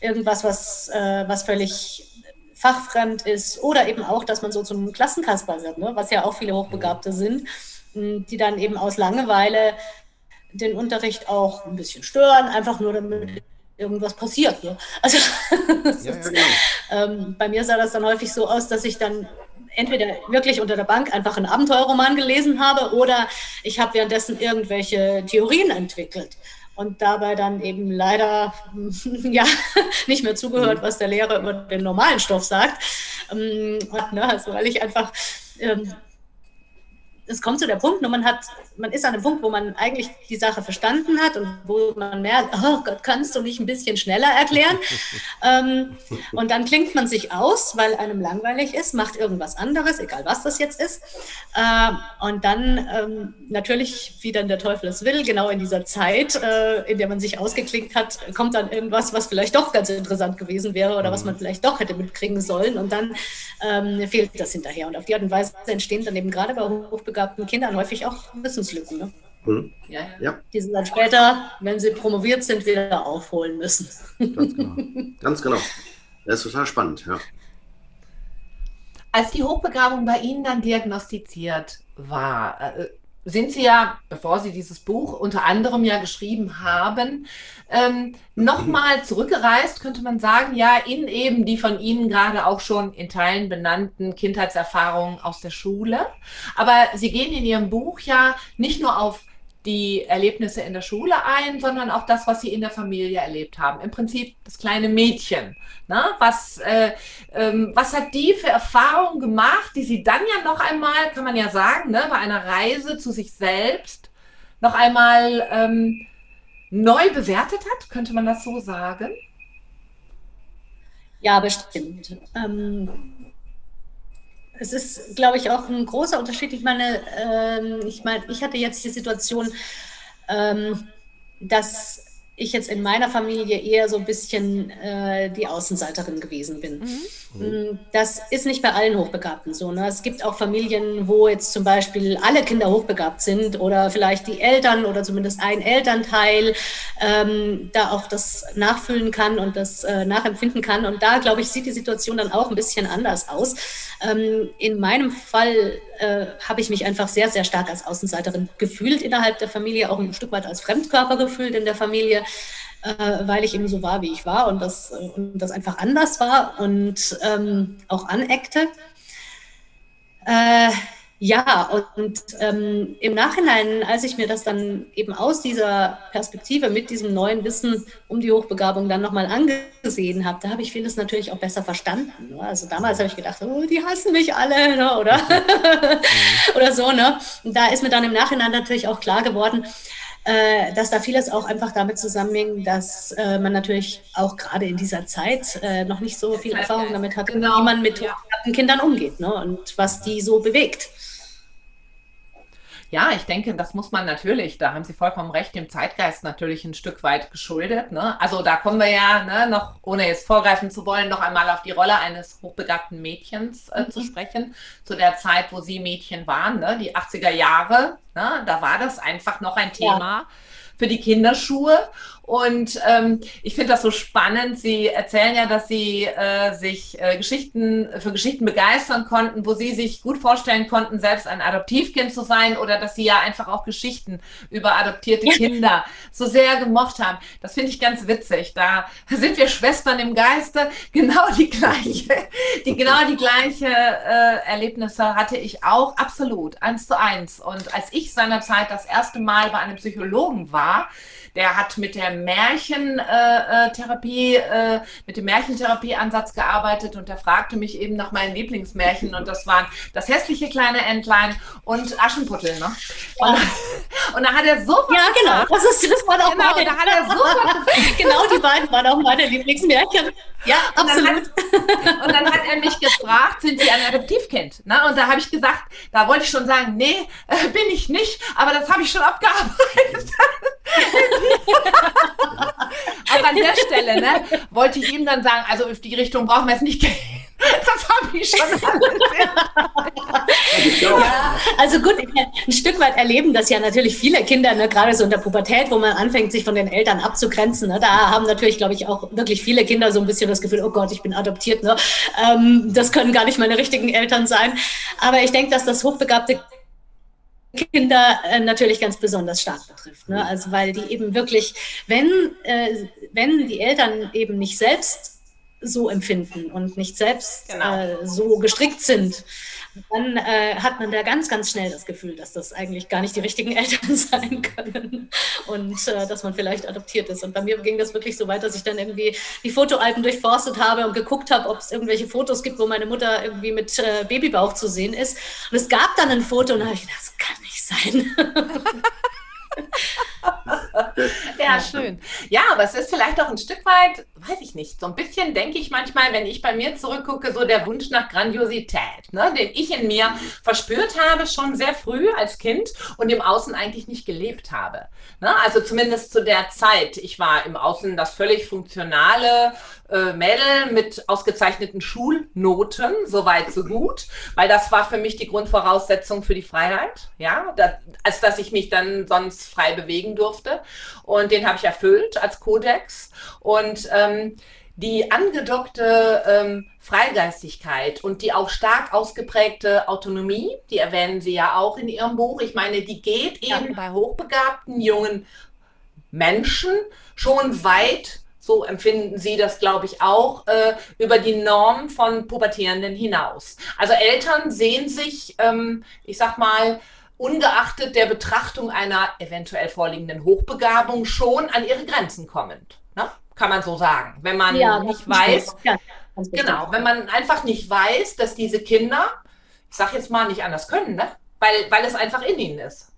irgendwas, was, äh, was völlig fachfremd ist oder eben auch, dass man so zum Klassenkasper wird, ne? was ja auch viele Hochbegabte sind, die dann eben aus Langeweile den Unterricht auch ein bisschen stören, einfach nur damit irgendwas passiert. Ne? Also ja, ja, genau. ähm, bei mir sah das dann häufig so aus, dass ich dann entweder wirklich unter der Bank einfach einen Abenteuerroman gelesen habe oder ich habe währenddessen irgendwelche Theorien entwickelt und dabei dann eben leider ja nicht mehr zugehört, mhm. was der Lehrer über den normalen Stoff sagt. Ähm, ne, also weil ich einfach ähm, es kommt zu der Punkt, nur man hat, man ist an einem Punkt, wo man eigentlich die Sache verstanden hat und wo man merkt, oh Gott, kannst du nicht ein bisschen schneller erklären? ähm, und dann klingt man sich aus, weil einem langweilig ist, macht irgendwas anderes, egal was das jetzt ist. Äh, und dann ähm, natürlich, wie dann der Teufel es will, genau in dieser Zeit, äh, in der man sich ausgeklinkt hat, kommt dann irgendwas, was vielleicht doch ganz interessant gewesen wäre oder was man vielleicht doch hätte mitkriegen sollen. Und dann ähm, fehlt das hinterher. Und auf die Art und Weise entstehen dann eben gerade bei hochbegabten hochbegabten Kindern häufig auch Wissenslücken. Ne? Mhm. Ja, ja. Die sie dann später, wenn sie promoviert sind, wieder aufholen müssen. Ganz genau. Ganz genau. Das ist total spannend, ja. Als die Hochbegabung bei Ihnen dann diagnostiziert war, äh, sind Sie ja, bevor Sie dieses Buch unter anderem ja geschrieben haben, ähm, nochmal zurückgereist, könnte man sagen, ja, in eben die von Ihnen gerade auch schon in Teilen benannten Kindheitserfahrungen aus der Schule. Aber Sie gehen in Ihrem Buch ja nicht nur auf die Erlebnisse in der Schule ein, sondern auch das, was sie in der Familie erlebt haben. Im Prinzip das kleine Mädchen. Ne? Was, äh, ähm, was hat die für Erfahrungen gemacht, die sie dann ja noch einmal, kann man ja sagen, ne, bei einer Reise zu sich selbst noch einmal ähm, neu bewertet hat? Könnte man das so sagen? Ja, bestimmt. Ähm, es ist, glaube ich, auch ein großer Unterschied. Ich meine, ähm, ich meine, ich hatte jetzt die Situation, ähm, dass ich jetzt in meiner Familie eher so ein bisschen äh, die Außenseiterin gewesen bin. Mhm. Mm, das ist nicht bei allen Hochbegabten so. Ne? Es gibt auch Familien, wo jetzt zum Beispiel alle Kinder hochbegabt sind oder vielleicht die Eltern oder zumindest ein Elternteil ähm, da auch das nachfühlen kann und das äh, nachempfinden kann. Und da, glaube ich, sieht die Situation dann auch ein bisschen anders aus. Ähm, in meinem Fall äh, habe ich mich einfach sehr, sehr stark als Außenseiterin gefühlt innerhalb der Familie, auch ein Stück weit als Fremdkörper gefühlt in der Familie, äh, weil ich eben so war, wie ich war und das, äh, und das einfach anders war und ähm, auch aneckte. Äh, ja, und ähm, im Nachhinein, als ich mir das dann eben aus dieser Perspektive mit diesem neuen Wissen um die Hochbegabung dann nochmal angesehen habe, da habe ich vieles natürlich auch besser verstanden. Ne? Also damals habe ich gedacht, oh, die hassen mich alle, ne? oder? Mhm. oder so. Ne? Und da ist mir dann im Nachhinein natürlich auch klar geworden, äh, dass da vieles auch einfach damit zusammenhängt, dass äh, man natürlich auch gerade in dieser Zeit äh, noch nicht so viel Erfahrung damit hat, genau. wie man mit ja. Kindern umgeht ne? und was die so bewegt. Ja, ich denke, das muss man natürlich, da haben Sie vollkommen recht, dem Zeitgeist natürlich ein Stück weit geschuldet. Ne? Also da kommen wir ja ne, noch, ohne jetzt vorgreifen zu wollen, noch einmal auf die Rolle eines hochbegabten Mädchens äh, mhm. zu sprechen. Zu der Zeit, wo Sie Mädchen waren, ne? die 80er Jahre, ne? da war das einfach noch ein Thema. Ja für die Kinderschuhe. Und ähm, ich finde das so spannend. Sie erzählen ja, dass Sie äh, sich äh, Geschichten für Geschichten begeistern konnten, wo Sie sich gut vorstellen konnten, selbst ein Adoptivkind zu sein oder dass Sie ja einfach auch Geschichten über adoptierte Kinder so sehr gemocht haben. Das finde ich ganz witzig. Da sind wir Schwestern im Geiste. Genau die gleiche, die genau die gleiche äh, Erlebnisse hatte ich auch absolut eins zu eins. Und als ich seinerzeit das erste Mal bei einem Psychologen war, der hat mit der Märchentherapie, äh, äh, mit dem Märchentherapieansatz gearbeitet und der fragte mich eben nach meinen Lieblingsmärchen und das waren das hässliche kleine Entlein und Aschenputtel. Ne? Und, und da hat er sofort. Ja, genau. Das, ist, das war auch genau, meine. Da hat er genau, die beiden waren auch meine Lieblingsmärchen. Ja, absolut. Und dann, hat, und dann hat er mich gefragt, sind Sie ein Adoptivkind? Ne? Und da habe ich gesagt, da wollte ich schon sagen, nee, äh, bin ich nicht, aber das habe ich schon abgearbeitet. Aber an der Stelle ne, wollte ich ihm dann sagen, also auf die Richtung brauchen wir es nicht gehen. Das habe ich schon alles. ja, also gut, ein Stück weit erleben das ja natürlich viele Kinder, ne, gerade so in der Pubertät, wo man anfängt, sich von den Eltern abzugrenzen. Ne, da haben natürlich, glaube ich, auch wirklich viele Kinder so ein bisschen das Gefühl, oh Gott, ich bin adoptiert. Ne? Ähm, das können gar nicht meine richtigen Eltern sein. Aber ich denke, dass das hochbegabte Kinder äh, natürlich ganz besonders stark betrifft. Ne? Also weil die eben wirklich, wenn, äh, wenn die Eltern eben nicht selbst so empfinden und nicht selbst genau. äh, so gestrickt sind, dann äh, hat man da ganz, ganz schnell das Gefühl, dass das eigentlich gar nicht die richtigen Eltern sein können und äh, dass man vielleicht adoptiert ist. Und bei mir ging das wirklich so weit, dass ich dann irgendwie die Fotoalben durchforstet habe und geguckt habe, ob es irgendwelche Fotos gibt, wo meine Mutter irgendwie mit äh, Babybauch zu sehen ist. Und es gab dann ein Foto und da habe ich gedacht, das kann nicht sein. ja, schön. Ja, aber es ist vielleicht auch ein Stück weit, weiß ich nicht, so ein bisschen denke ich manchmal, wenn ich bei mir zurückgucke, so der Wunsch nach Grandiosität, ne, den ich in mir verspürt habe, schon sehr früh als Kind und im Außen eigentlich nicht gelebt habe. Ne? Also zumindest zu der Zeit. Ich war im Außen das völlig funktionale äh, Mädel mit ausgezeichneten Schulnoten, soweit so gut, weil das war für mich die Grundvoraussetzung für die Freiheit, ja, da, als dass ich mich dann sonst frei bewegen durfte. Und den habe ich erfüllt als Kodex. Und ähm, die angedockte ähm, Freigeistigkeit und die auch stark ausgeprägte Autonomie, die erwähnen Sie ja auch in Ihrem Buch. Ich meine, die geht eben ja. bei hochbegabten jungen Menschen schon weit, so empfinden Sie das, glaube ich, auch, äh, über die Norm von Pubertierenden hinaus. Also Eltern sehen sich, ähm, ich sag mal, ungeachtet der Betrachtung einer eventuell vorliegenden Hochbegabung schon an ihre Grenzen kommend. Ne? Kann man so sagen. Wenn man ja, nicht weiß, ja, genau, wenn man einfach nicht weiß, dass diese Kinder, ich sage jetzt mal, nicht anders können, ne? weil, weil es einfach in ihnen ist.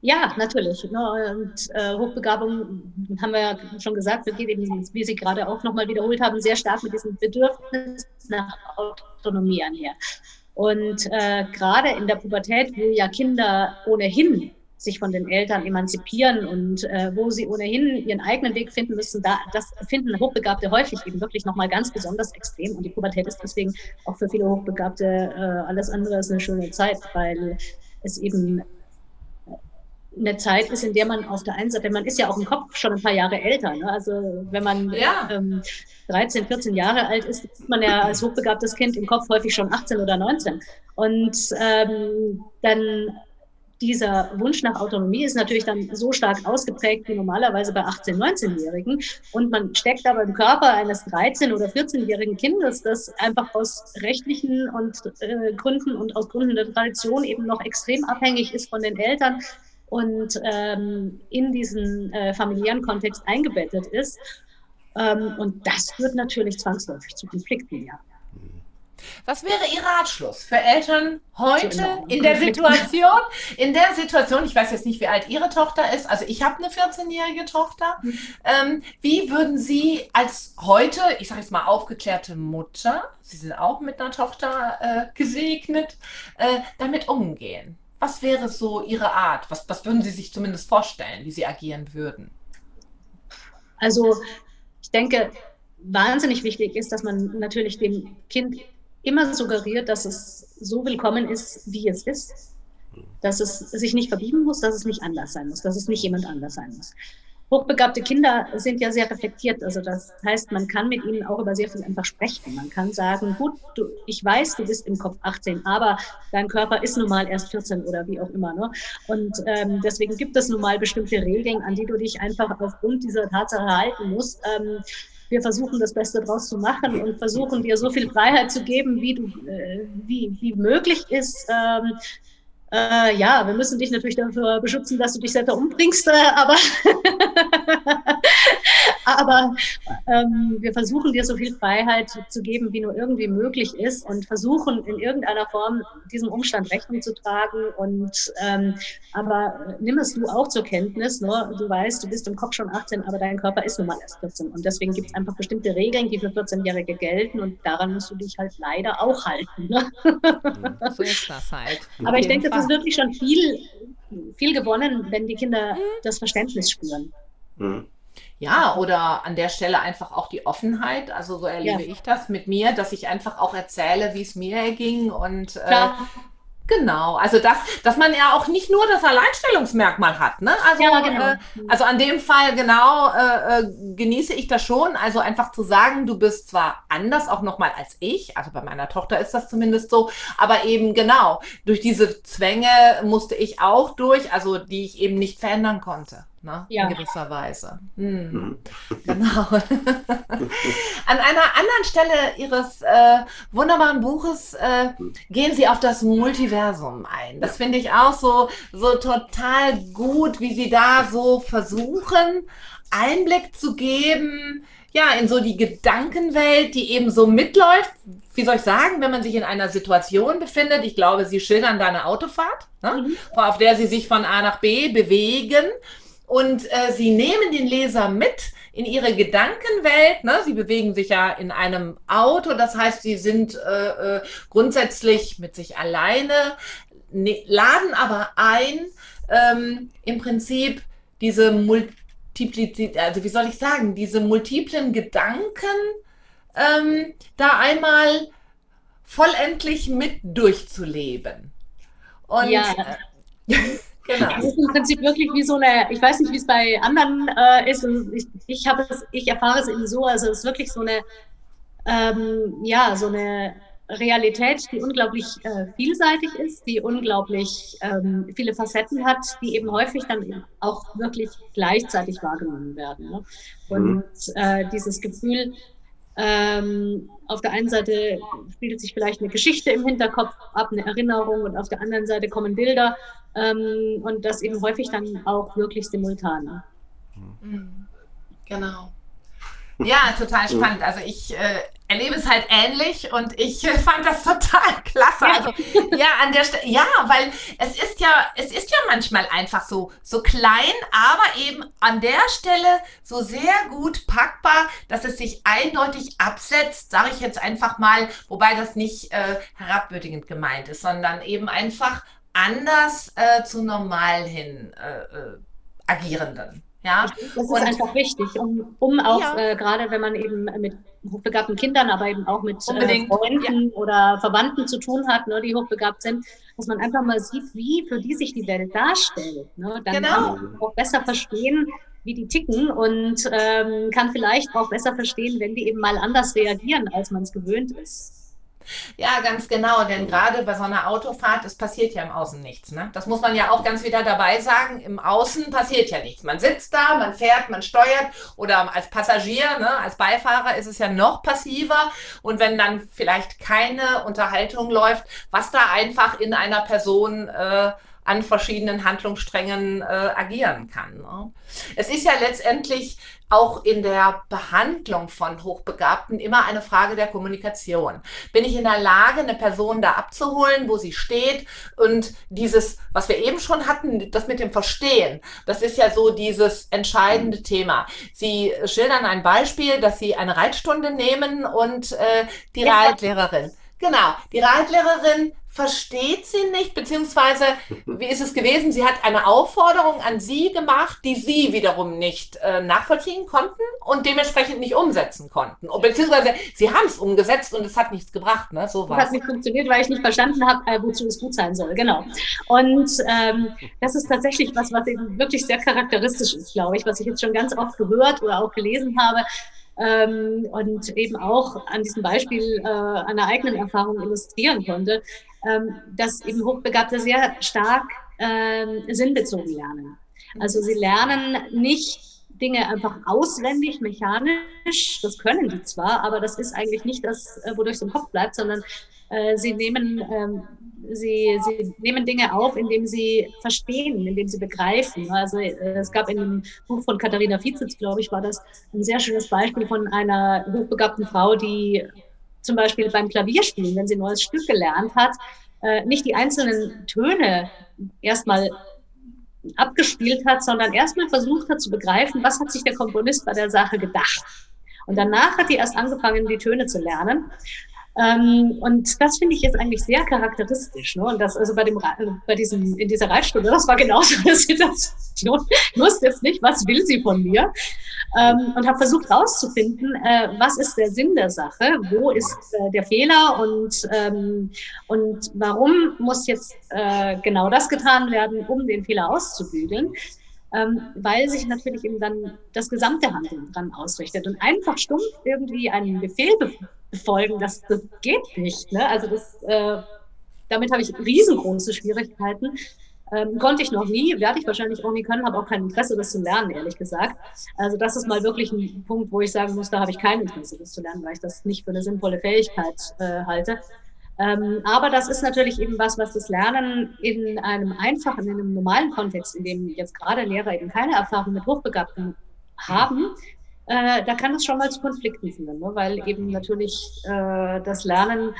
Ja, natürlich. Ne? Und äh, Hochbegabung, haben wir ja schon gesagt, geht eben, wie Sie gerade auch nochmal wiederholt haben, sehr stark mit diesem Bedürfnis nach Autonomie einher. Und äh, gerade in der Pubertät, wo ja Kinder ohnehin sich von den Eltern emanzipieren und äh, wo sie ohnehin ihren eigenen Weg finden müssen, da, das finden Hochbegabte häufig eben wirklich nochmal ganz besonders extrem. Und die Pubertät ist deswegen auch für viele Hochbegabte äh, alles andere als eine schöne Zeit, weil es eben eine Zeit ist, in der man auf der einen Seite, man ist ja auch im Kopf schon ein paar Jahre älter. Ne? Also wenn man ja. ähm, 13, 14 Jahre alt ist, ist man ja als hochbegabtes Kind im Kopf häufig schon 18 oder 19. Und ähm, dann dieser Wunsch nach Autonomie ist natürlich dann so stark ausgeprägt wie normalerweise bei 18-, 19-Jährigen. Und man steckt aber im Körper eines 13- oder 14-jährigen Kindes, das einfach aus rechtlichen und äh, Gründen und aus Gründen der Tradition eben noch extrem abhängig ist von den Eltern, und ähm, in diesen äh, familiären Kontext eingebettet ist. Ähm, und das führt natürlich zwangsläufig zu Konflikten, ja. Was wäre Ihr Ratschluss für Eltern heute in der Situation? In der Situation, ich weiß jetzt nicht, wie alt Ihre Tochter ist, also ich habe eine 14-jährige Tochter. Mhm. Ähm, wie würden Sie als heute, ich sage jetzt mal aufgeklärte Mutter, Sie sind auch mit einer Tochter äh, gesegnet, äh, damit umgehen? Was wäre so Ihre Art? Was, was würden Sie sich zumindest vorstellen, wie Sie agieren würden? Also ich denke, wahnsinnig wichtig ist, dass man natürlich dem Kind immer suggeriert, dass es so willkommen ist, wie es ist. Dass es sich nicht verbiegen muss, dass es nicht anders sein muss, dass es nicht jemand anders sein muss. Hochbegabte Kinder sind ja sehr reflektiert. Also das heißt, man kann mit ihnen auch über sehr viel einfach sprechen. Man kann sagen, gut, du, ich weiß, du bist im Kopf 18, aber dein Körper ist nun mal erst 14 oder wie auch immer. Ne? Und ähm, deswegen gibt es nun mal bestimmte Regeln, an die du dich einfach aufgrund dieser Tatsache halten musst. Ähm, wir versuchen das Beste draus zu machen und versuchen dir so viel Freiheit zu geben, wie du, äh, wie, wie möglich ist. Ähm, äh, ja, wir müssen dich natürlich dafür beschützen, dass du dich selber umbringst, äh, aber, aber ähm, wir versuchen dir so viel Freiheit zu geben, wie nur irgendwie möglich ist und versuchen in irgendeiner Form diesem Umstand Rechnung zu tragen. Und ähm, aber nimm es du auch zur Kenntnis. Ne? Du weißt, du bist im Kopf schon 18, aber dein Körper ist nun mal erst 14. Und deswegen gibt es einfach bestimmte Regeln, die für 14-Jährige gelten und daran musst du dich halt leider auch halten. Ne? So ist das halt. Aber ich denke, das ist wirklich schon viel, viel gewonnen, wenn die Kinder das Verständnis spüren. Mhm. Ja, oder an der Stelle einfach auch die Offenheit. Also so erlebe Ja. ich das mit mir, dass ich einfach auch erzähle, wie es mir erging und äh. Genau, also das, dass man ja auch nicht nur das Alleinstellungsmerkmal hat, ne? Also, Ja, genau. äh, also an dem Fall genau äh, äh, genieße ich das schon. Also einfach zu sagen, du bist zwar anders auch nochmal als ich, also bei meiner Tochter ist das zumindest so, aber eben genau durch diese Zwänge musste ich auch durch, also die ich eben nicht verändern konnte, ne? Ja. In gewisser Weise. Hm. Mhm. Genau. An einer anderen Stelle Ihres äh, wunderbaren Buches äh, gehen Sie auf das Multiversum ein. Das finde ich auch so, so total gut, wie Sie da so versuchen, Einblick zu geben, ja, in so die Gedankenwelt, die eben so mitläuft. Wie soll ich sagen, wenn man sich in einer Situation befindet? Ich glaube, Sie schildern da eine Autofahrt, ne? auf der Sie sich von A nach B bewegen. Und äh, sie nehmen den Leser mit in ihre Gedankenwelt. Ne? Sie bewegen sich ja in einem Auto, das heißt, sie sind äh, äh, grundsätzlich mit sich alleine, ne, laden aber ein, ähm, im Prinzip diese Multiplizität, also wie soll ich sagen, diese multiplen Gedanken ähm, da einmal vollendlich mit durchzuleben. Und Ja. genau. Das ist im Prinzip wirklich wie so eine, ich weiß nicht, wie es bei anderen äh, ist. Ich, ich habe es, ich erfahre es eben so, also es ist wirklich so eine, ähm, ja, so eine Realität, die unglaublich äh, vielseitig ist, die unglaublich ähm, viele Facetten hat, die eben häufig dann eben auch wirklich gleichzeitig wahrgenommen werden. Ne? Und äh, dieses Gefühl, ähm, auf der einen Seite spielt sich vielleicht eine Geschichte im Hinterkopf ab, eine Erinnerung, und auf der anderen Seite kommen Bilder ähm, und das eben häufig dann auch wirklich simultan. Mhm. Genau. Ja, total spannend. Also ich äh, erlebe es halt ähnlich und ich äh, fand das total klasse. Also ja, an der Stelle, ja, weil es ist ja, es ist ja manchmal einfach so, so klein, aber eben an der Stelle so sehr gut packbar, dass es sich eindeutig absetzt, sage ich jetzt einfach mal, wobei das nicht äh, herabwürdigend gemeint ist, sondern eben einfach anders äh, zu normal hin äh, äh, agierenden. Ja, Das ist Und- einfach wichtig, um, um auch Ja. äh, gerade wenn man eben mit hochbegabten Kindern, aber eben auch mit äh, Freunden oder Verwandten zu tun hat, ne, die hochbegabt sind, dass man einfach mal sieht, wie für die sich die Welt darstellt. Ne? Dann Genau. kann man auch besser verstehen, wie die ticken und ähm, kann vielleicht auch besser verstehen, wenn die eben mal anders reagieren, als man es gewöhnt ist. Ja, ganz genau, denn gerade bei so einer Autofahrt, es passiert ja im Außen nichts. Ne? Das muss man ja auch ganz wieder dabei sagen. Im Außen passiert ja nichts. Man sitzt da, man fährt, man steuert oder als Passagier, ne, als Beifahrer ist es ja noch passiver. Und wenn dann vielleicht keine Unterhaltung läuft, was da einfach in einer Person äh, an verschiedenen Handlungssträngen äh, agieren kann. Ne? Es ist ja letztendlich auch in der Behandlung von Hochbegabten immer eine Frage der Kommunikation. Bin ich in der Lage, eine Person da abzuholen, wo sie steht und dieses, was wir eben schon hatten, das mit dem Verstehen, das ist ja so dieses entscheidende Thema. Sie schildern ein Beispiel, dass Sie eine Reitstunde nehmen und äh, die Ja. Reitlehrerin, genau, die Reitlehrerin versteht sie nicht, beziehungsweise wie ist es gewesen? Sie hat eine Aufforderung an Sie gemacht, die Sie wiederum nicht äh, nachvollziehen konnten und dementsprechend nicht umsetzen konnten. Beziehungsweise Sie haben es umgesetzt und es hat nichts gebracht, ne? So Das hat nicht funktioniert, weil ich nicht verstanden habe, äh, wozu es gut sein soll. Genau. Und ähm, das ist tatsächlich was, was eben wirklich sehr charakteristisch ist, glaube ich, was ich jetzt schon ganz oft gehört oder auch gelesen habe ähm, und eben auch an diesem Beispiel äh, einer eigenen Erfahrung illustrieren konnte, ähm, dass eben Hochbegabte sehr stark ähm, sinnbezogen lernen. Also sie lernen nicht Dinge einfach auswendig, mechanisch, das können die zwar, aber das ist eigentlich nicht das, äh, wodurch es im Kopf bleibt, sondern äh, sie nehmen ähm, sie, sie nehmen Dinge auf, indem sie verstehen, indem sie begreifen. Also äh, es gab in einem Buch von Katharina Vizitz, glaube ich, war das ein sehr schönes Beispiel von einer hochbegabten Frau, die zum Beispiel beim Klavierspielen, wenn sie ein neues Stück gelernt hat, äh, nicht die einzelnen Töne erstmal abgespielt hat, sondern erstmal versucht hat zu begreifen, was hat sich der Komponist bei der Sache gedacht. Und danach hat die erst angefangen, die Töne zu lernen. Ähm, und das finde ich jetzt eigentlich sehr charakteristisch. Ne? Und das also bei dem bei diesem in dieser Reitstunde, das war genauso eine Situation. Ich wusste jetzt nicht, was will sie von mir ähm, und habe versucht herauszufinden, äh, was ist der Sinn der Sache, wo ist äh, der Fehler und ähm, und warum muss jetzt äh, genau das getan werden, um den Fehler auszubügeln ähm, weil sich natürlich eben dann das gesamte Handeln dran ausrichtet. Und einfach stumpf irgendwie einen Befehl befolgen, das, das geht nicht. Ne? Also das, äh, damit habe ich riesengroße Schwierigkeiten. Ähm, konnte ich noch nie, werde ich wahrscheinlich auch nie können, habe auch kein Interesse, das zu lernen, ehrlich gesagt. Also das ist mal wirklich ein Punkt, wo ich sagen muss, da habe ich kein Interesse, das zu lernen, weil ich das nicht für eine sinnvolle Fähigkeit äh, halte. Ähm, aber das ist natürlich eben was, was das Lernen in einem einfachen, in einem normalen Kontext, in dem jetzt gerade Lehrer eben keine Erfahrung mit Hochbegabten haben, äh, da kann es schon mal zu Konflikten führen, ne? weil eben natürlich äh, das Lernen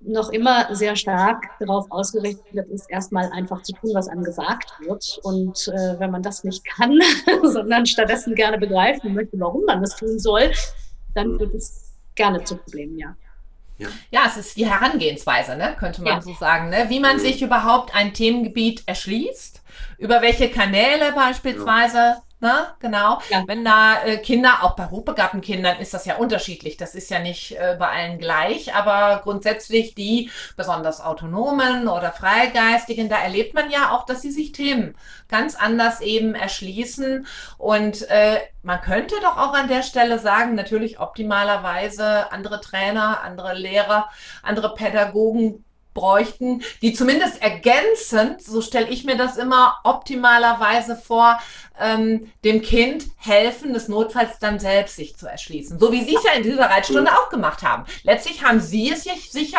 noch immer sehr stark darauf ausgerichtet ist, erstmal einfach zu tun, was einem gesagt wird. Und äh, wenn man das nicht kann, sondern stattdessen gerne begreifen möchte, warum man das tun soll, dann wird es gerne zu Problemen, ja. Ja. ja, es ist die Herangehensweise, ne? könnte man ja. so sagen, ne? wie man mhm. sich überhaupt ein Themengebiet erschließt, über welche Kanäle beispielsweise. Ja. Ne? Genau. Ja. Wenn da äh, Kinder, auch bei hochbegabten Kindern ist das ja unterschiedlich. Das ist ja nicht äh, bei allen gleich, aber grundsätzlich die besonders autonomen oder freigeistigen, da erlebt man ja auch, dass sie sich Themen ganz anders eben erschließen. Und äh, man könnte doch auch an der Stelle sagen, natürlich optimalerweise andere Trainer, andere Lehrer, andere Pädagogen bräuchten, die zumindest ergänzend, so stelle ich mir das immer optimalerweise vor, ähm, dem Kind helfen, des Notfalls dann selbst sich zu erschließen. So wie Sie es ja in dieser Reitstunde auch gemacht haben. Letztlich haben Sie es sich sicher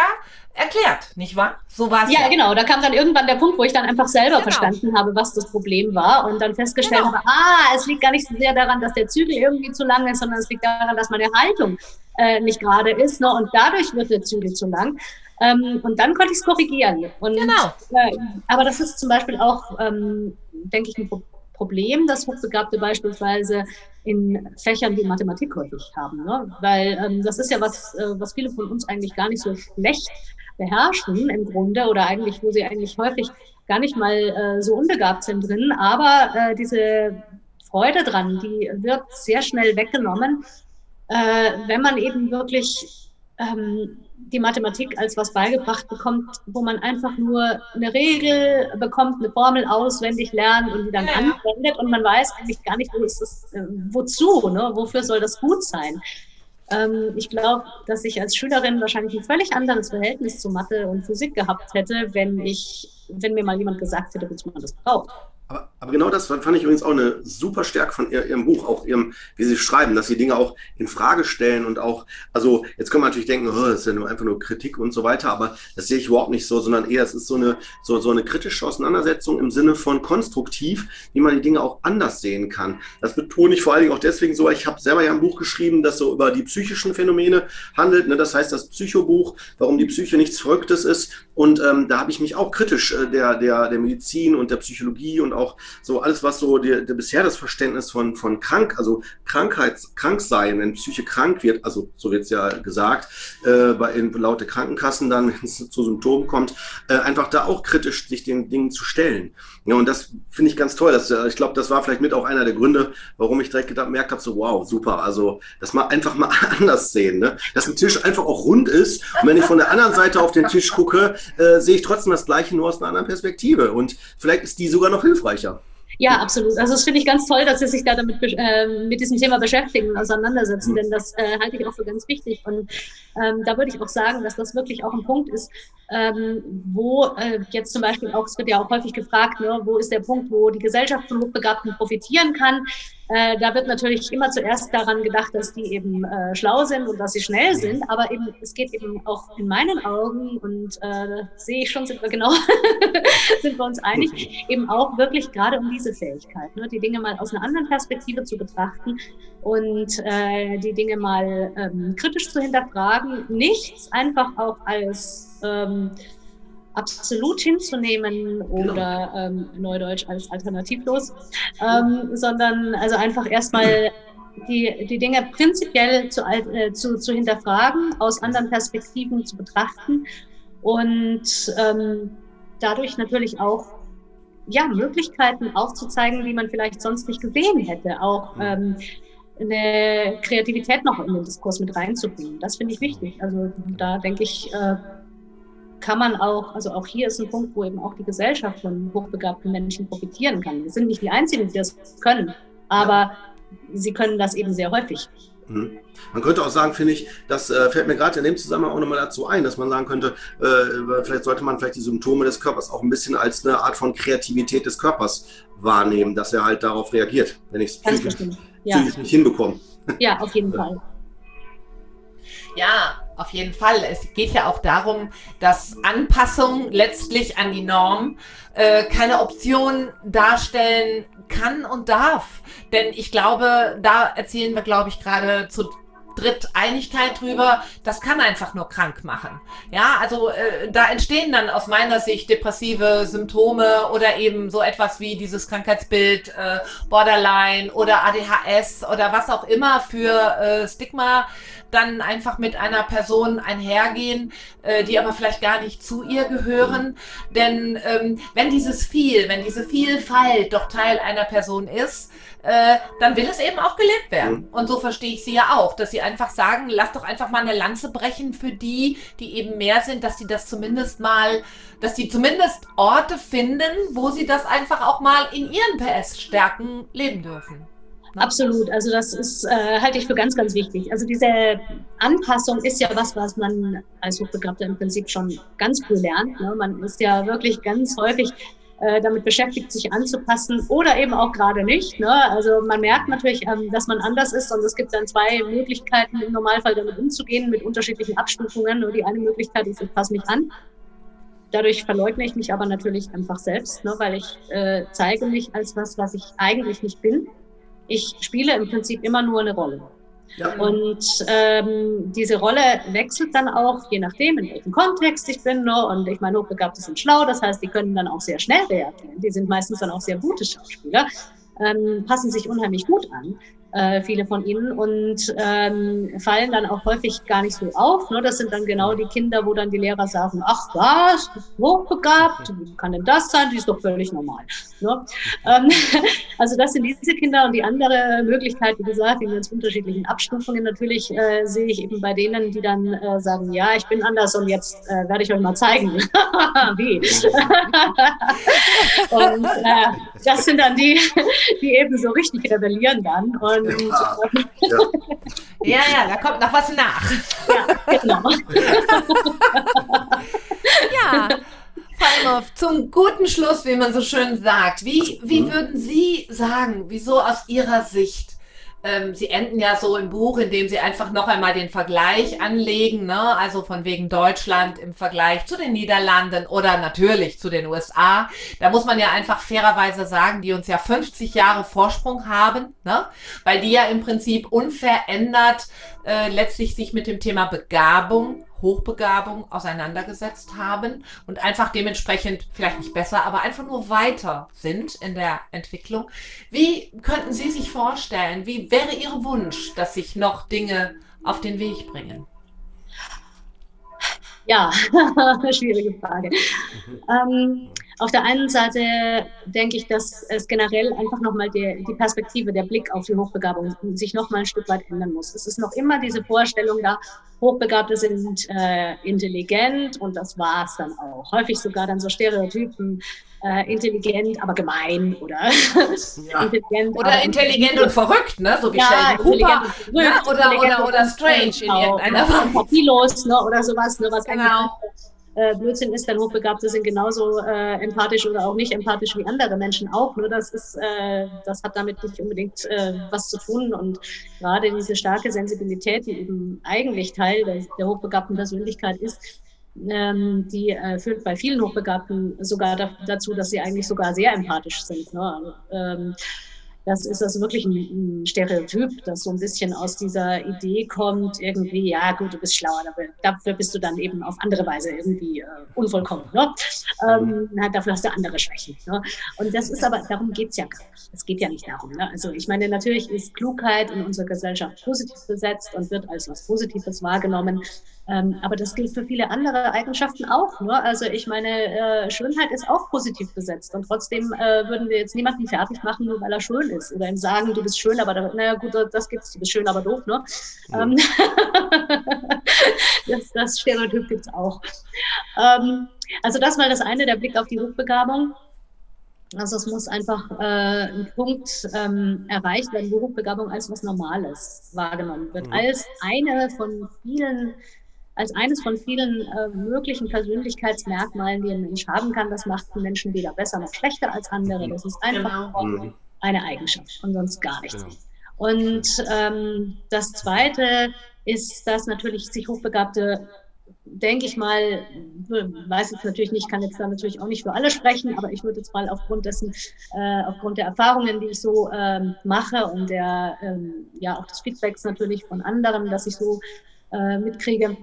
erklärt, nicht wahr? So war es. Ja, ja, genau. Da kam dann irgendwann der Punkt, wo ich dann einfach selber genau. verstanden habe, was das Problem war und dann festgestellt genau. habe, ah, es liegt gar nicht so sehr daran, dass der Zügel irgendwie zu lang ist, sondern es liegt daran, dass meine Haltung äh, nicht gerade ist. Ne? Und dadurch wird der Zügel zu lang. Ähm, und dann konnte ich es korrigieren. Und, genau. Äh, aber das ist zum Beispiel auch, ähm, denke ich, ein Problem, das Hochbegabte beispielsweise in Fächern wie Mathematik häufig haben. Ne? Weil ähm, das ist ja was, äh, was viele von uns eigentlich gar nicht so schlecht beherrschen im Grunde oder eigentlich, wo sie eigentlich häufig gar nicht mal äh, so unbegabt sind drin. Aber äh, diese Freude dran, die wird sehr schnell weggenommen, äh, wenn man eben wirklich ähm, die Mathematik als was beigebracht bekommt, wo man einfach nur eine Regel bekommt, eine Formel auswendig lernt und die dann ja. anwendet und man weiß eigentlich gar nicht, wo ist das, äh, wozu, ne? wofür soll das gut sein. Ähm, ich glaube, dass ich als Schülerin wahrscheinlich ein völlig anderes Verhältnis zu Mathe und Physik gehabt hätte, wenn ich, wenn mir mal jemand gesagt hätte, wozu man das braucht. Aber, aber, genau das fand ich übrigens auch eine super Stärke von ihr, ihrem Buch, auch ihrem, wie sie schreiben, dass sie Dinge auch in Frage stellen und auch, also jetzt kann man natürlich denken, oh, das ist ja nur einfach nur Kritik und so weiter, aber das sehe ich überhaupt nicht so, sondern eher, es ist so eine, so, so eine kritische Auseinandersetzung im Sinne von konstruktiv, wie man die Dinge auch anders sehen kann. Das betone ich vor allen Dingen auch deswegen so, ich habe selber ja ein Buch geschrieben, das so über die psychischen Phänomene handelt, ne? das heißt das Psychobuch, warum die Psyche nichts Verrücktes ist und ähm, da habe ich mich auch kritisch äh, der, der, der Medizin und der Psychologie und auch so alles, was so die, die bisher das Verständnis von, von krank, also Krankheits, krank sein, wenn Psyche krank wird, also so wird es ja gesagt, äh, bei in, laut der Krankenkassen dann, wenn es zu Symptomen kommt, äh, einfach da auch kritisch sich den Dingen zu stellen. Ja, und das finde ich ganz toll. Das, ich glaube, das war vielleicht mit auch einer der Gründe, warum ich direkt gemerkt habe, so wow, super. Also das mal einfach mal anders sehen, ne? dass ein Tisch einfach auch rund ist. Und wenn ich von der anderen Seite auf den Tisch gucke, äh, sehe ich trotzdem das Gleiche nur aus einer anderen Perspektive. Und vielleicht ist die sogar noch hilfreicher. Ja, absolut. Also das finde ich ganz toll, dass Sie sich da damit äh, mit diesem Thema beschäftigen und auseinandersetzen, denn das äh, halte ich auch für ganz wichtig. Und ähm, da würde ich auch sagen, dass das wirklich auch ein Punkt ist, ähm, wo äh, jetzt zum Beispiel auch, es wird ja auch häufig gefragt, ne, wo ist der Punkt, wo die Gesellschaft von Hochbegabten profitieren kann. Äh, da wird natürlich immer zuerst daran gedacht, dass die eben äh, schlau sind und dass sie schnell sind, aber eben es geht eben auch in meinen Augen und äh, sehe ich schon, sind wir genau, sind wir uns einig, eben auch wirklich gerade um diese Fähigkeit, ne, die Dinge mal aus einer anderen Perspektive zu betrachten und äh, die Dinge mal ähm, kritisch zu hinterfragen, nichts einfach auch als ähm, absolut hinzunehmen oder ähm, Neudeutsch als alternativlos, ähm, sondern also einfach erstmal die, die Dinge prinzipiell zu, äh, zu, zu hinterfragen, aus anderen Perspektiven zu betrachten und ähm, dadurch natürlich auch ja, Möglichkeiten aufzuzeigen, die man vielleicht sonst nicht gesehen hätte. Auch ähm, eine Kreativität noch in den Diskurs mit reinzubringen. Das finde ich wichtig. Also da denke ich, äh, kann man auch, also auch hier ist ein Punkt, wo eben auch die Gesellschaft von hochbegabten Menschen profitieren kann. Wir sind nicht die Einzigen, die das können, aber sie können das eben sehr häufig. Mhm. Man könnte auch sagen, finde ich, das äh, fällt mir gerade in dem Zusammenhang auch nochmal dazu ein, dass man sagen könnte, äh, vielleicht sollte man vielleicht die Symptome des Körpers auch ein bisschen als eine Art von Kreativität des Körpers wahrnehmen, dass er halt darauf reagiert, wenn ich es psychisch, ja. psychisch nicht hinbekomme. Ja, auf jeden Fall. Ja, auf jeden Fall. Es geht ja auch darum, dass Anpassung letztlich an die Norm äh, keine Option darstellen kann und darf. Denn ich glaube, da erzählen wir, glaube ich, gerade zu dritt Einigkeit drüber, das kann einfach nur krank machen. Ja, also äh, da entstehen dann aus meiner Sicht depressive Symptome oder eben so etwas wie dieses Krankheitsbild äh, Borderline oder ADHS oder was auch immer für äh, Stigma dann einfach mit einer Person einhergehen, äh, die aber vielleicht gar nicht zu ihr gehören. Denn ähm, wenn dieses viel, wenn diese Vielfalt doch Teil einer Person ist, äh, dann will es eben auch gelebt werden. Mhm. Und so verstehe ich sie ja auch, dass sie einfach sagen, lass doch einfach mal eine Lanze brechen für die, die eben mehr sind, dass die das zumindest mal, dass die zumindest Orte finden, wo sie das einfach auch mal in ihren PS-Stärken leben dürfen. Ne? Absolut, also das ist, äh, halte ich für ganz, ganz wichtig. Also diese Anpassung ist ja was, was man als Hochbegabter im Prinzip schon ganz früh lernt. Ne? Man ist ja wirklich ganz häufig äh, damit beschäftigt, sich anzupassen oder eben auch gerade nicht. Ne? Also man merkt natürlich, ähm, dass man anders ist und es gibt dann zwei Möglichkeiten im Normalfall damit umzugehen mit unterschiedlichen Abstufungen. Nur die eine Möglichkeit ist, ich passe mich an. Dadurch verleugne ich mich aber natürlich einfach selbst, ne? weil ich äh, zeige mich als was, was ich eigentlich nicht bin. Ich spiele im Prinzip immer nur eine Rolle. Ja. Und ähm, diese Rolle wechselt dann auch, je nachdem, in welchem Kontext ich bin. Ne? Und ich meine, Hochbegabte sind schlau, das heißt, die können dann auch sehr schnell reagieren. Die sind meistens dann auch sehr gute Schauspieler, ähm, passen sich unheimlich gut an äh, viele von ihnen und ähm, fallen dann auch häufig gar nicht so auf. Ne? Das sind dann genau die Kinder, wo dann die Lehrer sagen, ach was, du bist hochbegabt, wie kann denn das sein? Die ist doch völlig normal. Ne? Ähm, also das sind diese Kinder und die andere Möglichkeit, wie gesagt, in ganz unterschiedlichen Abstufungen natürlich äh, sehe ich eben bei denen, die dann äh, sagen, ja, ich bin anders und jetzt äh, werde ich euch mal zeigen, wie. und äh, das sind dann die, die eben so richtig rebellieren dann. Und und, ja, ja. ja, ja, da kommt noch was nach. Ja, genau. ja. Falmov, zum guten Schluss, wie man so schön sagt. Wie, wie mhm. würden Sie sagen, wieso aus Ihrer Sicht ähm, sie enden ja so im Buch, indem sie einfach noch einmal den Vergleich anlegen, ne? also von wegen Deutschland im Vergleich zu den Niederlanden oder natürlich zu den USA. Da muss man ja einfach fairerweise sagen, die uns ja 50 Jahre Vorsprung haben, ne? weil die ja im Prinzip unverändert äh, letztlich sich mit dem Thema Begabung Hochbegabung auseinandergesetzt haben und einfach dementsprechend vielleicht nicht besser, aber einfach nur weiter sind in der Entwicklung. Wie könnten Sie sich vorstellen, wie wäre Ihr Wunsch, dass sich noch Dinge auf den Weg bringen? Ja, schwierige Frage. Ähm, auf der einen Seite denke ich, dass es generell einfach nochmal die, die Perspektive, der Blick auf die Hochbegabung sich nochmal ein Stück weit ändern muss. Es ist noch immer diese Vorstellung da, Hochbegabte sind äh, intelligent und das war es dann auch. Häufig sogar dann so Stereotypen, äh, intelligent, aber gemein oder ja. intelligent. Oder intelligent und verrückt, ne? So wie ja, Sheldon Cooper. Verrückt, ne? Oder, oder, oder strange in irgendeiner Form. Papillos, ne? Oder sowas, ne? Was genau. Äh, Blödsinn ist, denn Hochbegabte sind genauso äh, empathisch oder auch nicht empathisch wie andere Menschen auch. Nur das ist, äh, das hat damit nicht unbedingt äh, was zu tun. Und gerade diese starke Sensibilität, die eben eigentlich Teil der, der hochbegabten Persönlichkeit ist, ähm, die äh, führt bei vielen Hochbegabten sogar da, dazu, dass sie eigentlich sogar sehr empathisch sind. Ne? Ähm, das ist also wirklich ein, ein, Stereotyp, das so ein bisschen aus dieser Idee kommt, irgendwie, ja gut, du bist schlauer, dafür bist du dann eben auf andere Weise irgendwie äh, unvollkommen. Ne? Ähm, na, dafür hast du andere Schwächen. Ne? Und das ist aber, darum geht's ja gar nicht. Es geht ja nicht darum. Ne? Also ich meine, natürlich ist Klugheit in unserer Gesellschaft positiv besetzt und wird als was Positives wahrgenommen. Ähm, aber das gilt für viele andere Eigenschaften auch. Ne? Also ich meine, äh, Schönheit ist auch positiv besetzt und trotzdem äh, würden wir jetzt niemanden fertig machen, nur weil er schön ist oder ihm sagen, du bist schön, aber da, naja gut, das gibt's, du bist schön, aber doof. Ne? Ja. Ähm, das, das Stereotyp gibt's auch. Ähm, also das mal das eine, der Blick auf die Hochbegabung. Also es muss einfach äh, ein Punkt ähm, erreicht werden, wo Hochbegabung als was Normales wahrgenommen wird, mhm. als eine von vielen als eines von vielen äh, möglichen Persönlichkeitsmerkmalen, die ein Mensch haben kann. Das macht einen Menschen weder besser noch schlechter als andere. Das ist einfach genau. Mhm. Eine Eigenschaft und sonst gar nichts. Genau. Und ähm, das Zweite ist, dass natürlich sich Hochbegabte denke ich mal, weiß jetzt natürlich nicht, kann jetzt da natürlich auch nicht für alle sprechen, aber ich würde jetzt mal aufgrund dessen, äh, aufgrund der Erfahrungen, die ich so ähm, mache und der, ähm, ja, auch des Feedbacks natürlich von anderen, dass ich so äh, mitkriege,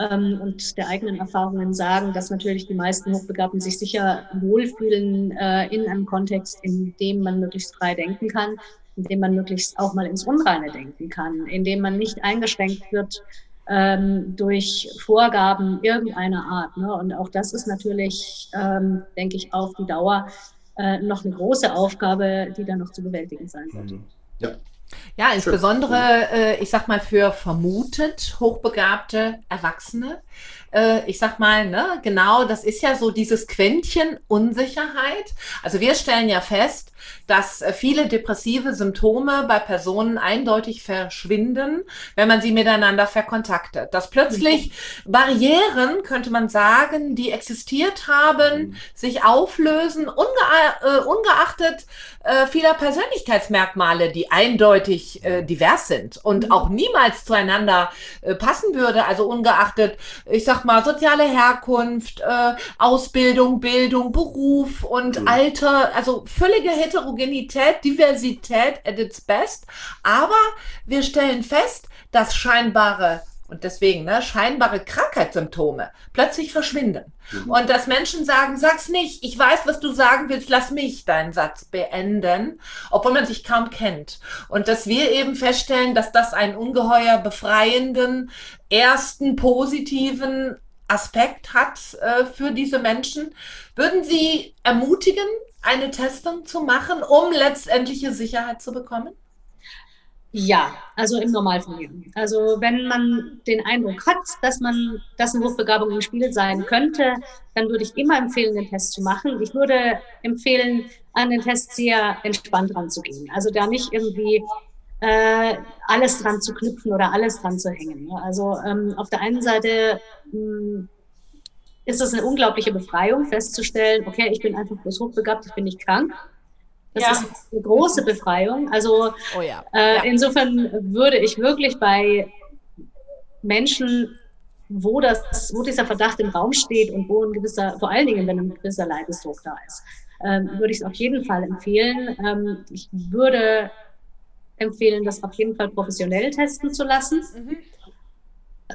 ähm, und der eigenen Erfahrungen sagen, dass natürlich die meisten Hochbegabten sich sicher wohlfühlen äh, in einem Kontext, in dem man möglichst frei denken kann, in dem man möglichst auch mal ins Unreine denken kann, in dem man nicht eingeschränkt wird ähm, durch Vorgaben irgendeiner Art. Ne? Und auch das ist natürlich, ähm, denke ich, auf die Dauer äh, noch eine große Aufgabe, die da noch zu bewältigen sein wird. Mhm. Ja, ja, insbesondere, äh, ich sag mal, für vermutet hochbegabte Erwachsene. Äh, ich sag mal, ne, genau, das ist ja so dieses Quäntchen Unsicherheit. Also wir stellen ja fest, dass äh, viele depressive Symptome bei Personen eindeutig verschwinden, wenn man sie miteinander verkontaktet. Dass plötzlich mhm. Barrieren, könnte man sagen, die existiert haben, mhm. sich auflösen, unge äh, ungeachtet äh, vieler Persönlichkeitsmerkmale, die eindeutig äh, divers sind und mhm. auch niemals zueinander äh, passen würde. Also ungeachtet, ich sag mal, soziale Herkunft, äh, Ausbildung, Bildung, Beruf und mhm. Alter, also völlige Heterogenität, Diversität at its best. Aber wir stellen fest, dass scheinbare und deswegen ne, scheinbare Krankheitssymptome plötzlich verschwinden. Mhm. Und dass Menschen sagen, sag's nicht, ich weiß, was du sagen willst, lass mich deinen Satz beenden, obwohl man sich kaum kennt. Und dass wir eben feststellen, dass das einen ungeheuer befreienden, ersten positiven Aspekt hat äh, für diese Menschen. Würden Sie ermutigen, eine Testung zu machen, um letztendliche Sicherheit zu bekommen? Ja, also im Normalfall. Also wenn man den Eindruck hat, dass man, dass eine Hochbegabung im Spiel sein könnte, dann würde ich immer empfehlen, den Test zu machen. Ich würde empfehlen, an den Test sehr entspannt ranzugehen. Also da nicht irgendwie äh, alles dran zu knüpfen oder alles dran zu hängen. Also ähm, auf der einen Seite mh, hm, ist es eine unglaubliche Befreiung, festzustellen, okay, ich bin einfach bloß hochbegabt, ich bin nicht krank. Das ja. ist eine große Befreiung. Also oh ja. Äh, ja. insofern würde ich wirklich bei Menschen, wo das, wo dieser Verdacht im Raum steht und wo ein gewisser, vor allen Dingen, wenn ein gewisser Leidensdruck da ist, ähm, würde ich es auf jeden Fall empfehlen. Ähm, ich würde empfehlen, das auf jeden Fall professionell testen zu lassen. Mhm.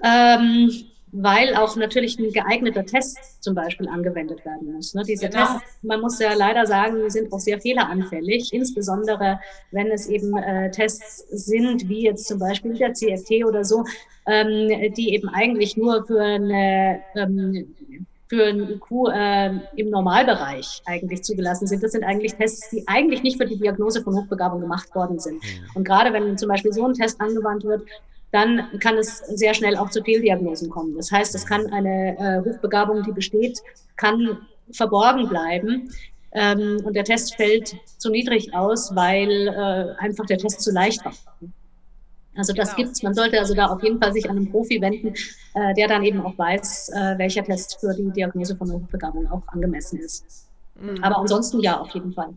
Ähm, weil auch natürlich ein geeigneter Test zum Beispiel angewendet werden muss. Ne? Diese Genau. Tests, man muss ja leider sagen, sind auch sehr fehleranfällig, insbesondere wenn es eben äh, Tests sind, wie jetzt zum Beispiel der CFT oder so, ähm, die eben eigentlich nur für eine ähm, für ein IQ äh, im Normalbereich eigentlich zugelassen sind. Das sind eigentlich Tests, die eigentlich nicht für die Diagnose von Hochbegabung gemacht worden sind. Und gerade wenn zum Beispiel so ein Test angewandt wird, dann kann es sehr schnell auch zu Fehldiagnosen kommen. Das heißt, es kann eine äh, Hochbegabung, die besteht, kann verborgen bleiben. Ähm, und der Test fällt zu niedrig aus, weil äh, einfach der Test zu leicht war. Also das Genau. gibt's. Man sollte also da auf jeden Fall sich an einen Profi wenden, äh, der dann eben auch weiß, äh, welcher Test für die Diagnose von Hochbegabung auch angemessen ist. Mhm. Aber ansonsten ja, auf jeden Fall.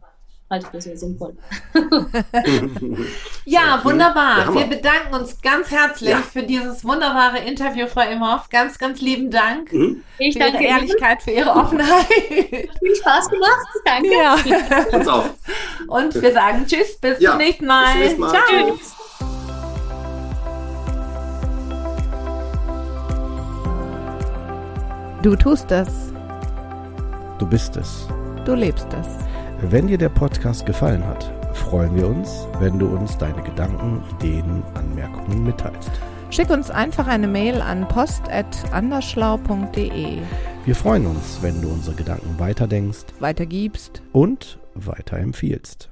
Halte ich für sehr sinnvoll. Ja, Ja, wunderbar. Wir bedanken uns ganz herzlich Ja. für dieses wunderbare Interview, Frau Imhoff. Ganz, ganz lieben Dank Mhm. Ich für Ihre danke Ihnen. Ehrlichkeit, für Ihre Offenheit. Viel Spaß gemacht. Danke. ja. Uns auch. Und wir sagen Tschüss, bis Ja, zum nächsten bis Mal. zum nächsten Mal. Ciao. Tschüss. Du tust es. Du bist es. Du lebst es. Wenn dir der Podcast gefallen hat, freuen wir uns, wenn du uns deine Gedanken, Ideen, Anmerkungen mitteilst. Schick uns einfach eine Mail an post.anderschlau.de. Wir freuen uns, wenn du unsere Gedanken weiterdenkst Weitergibst. und weiterempfiehlst.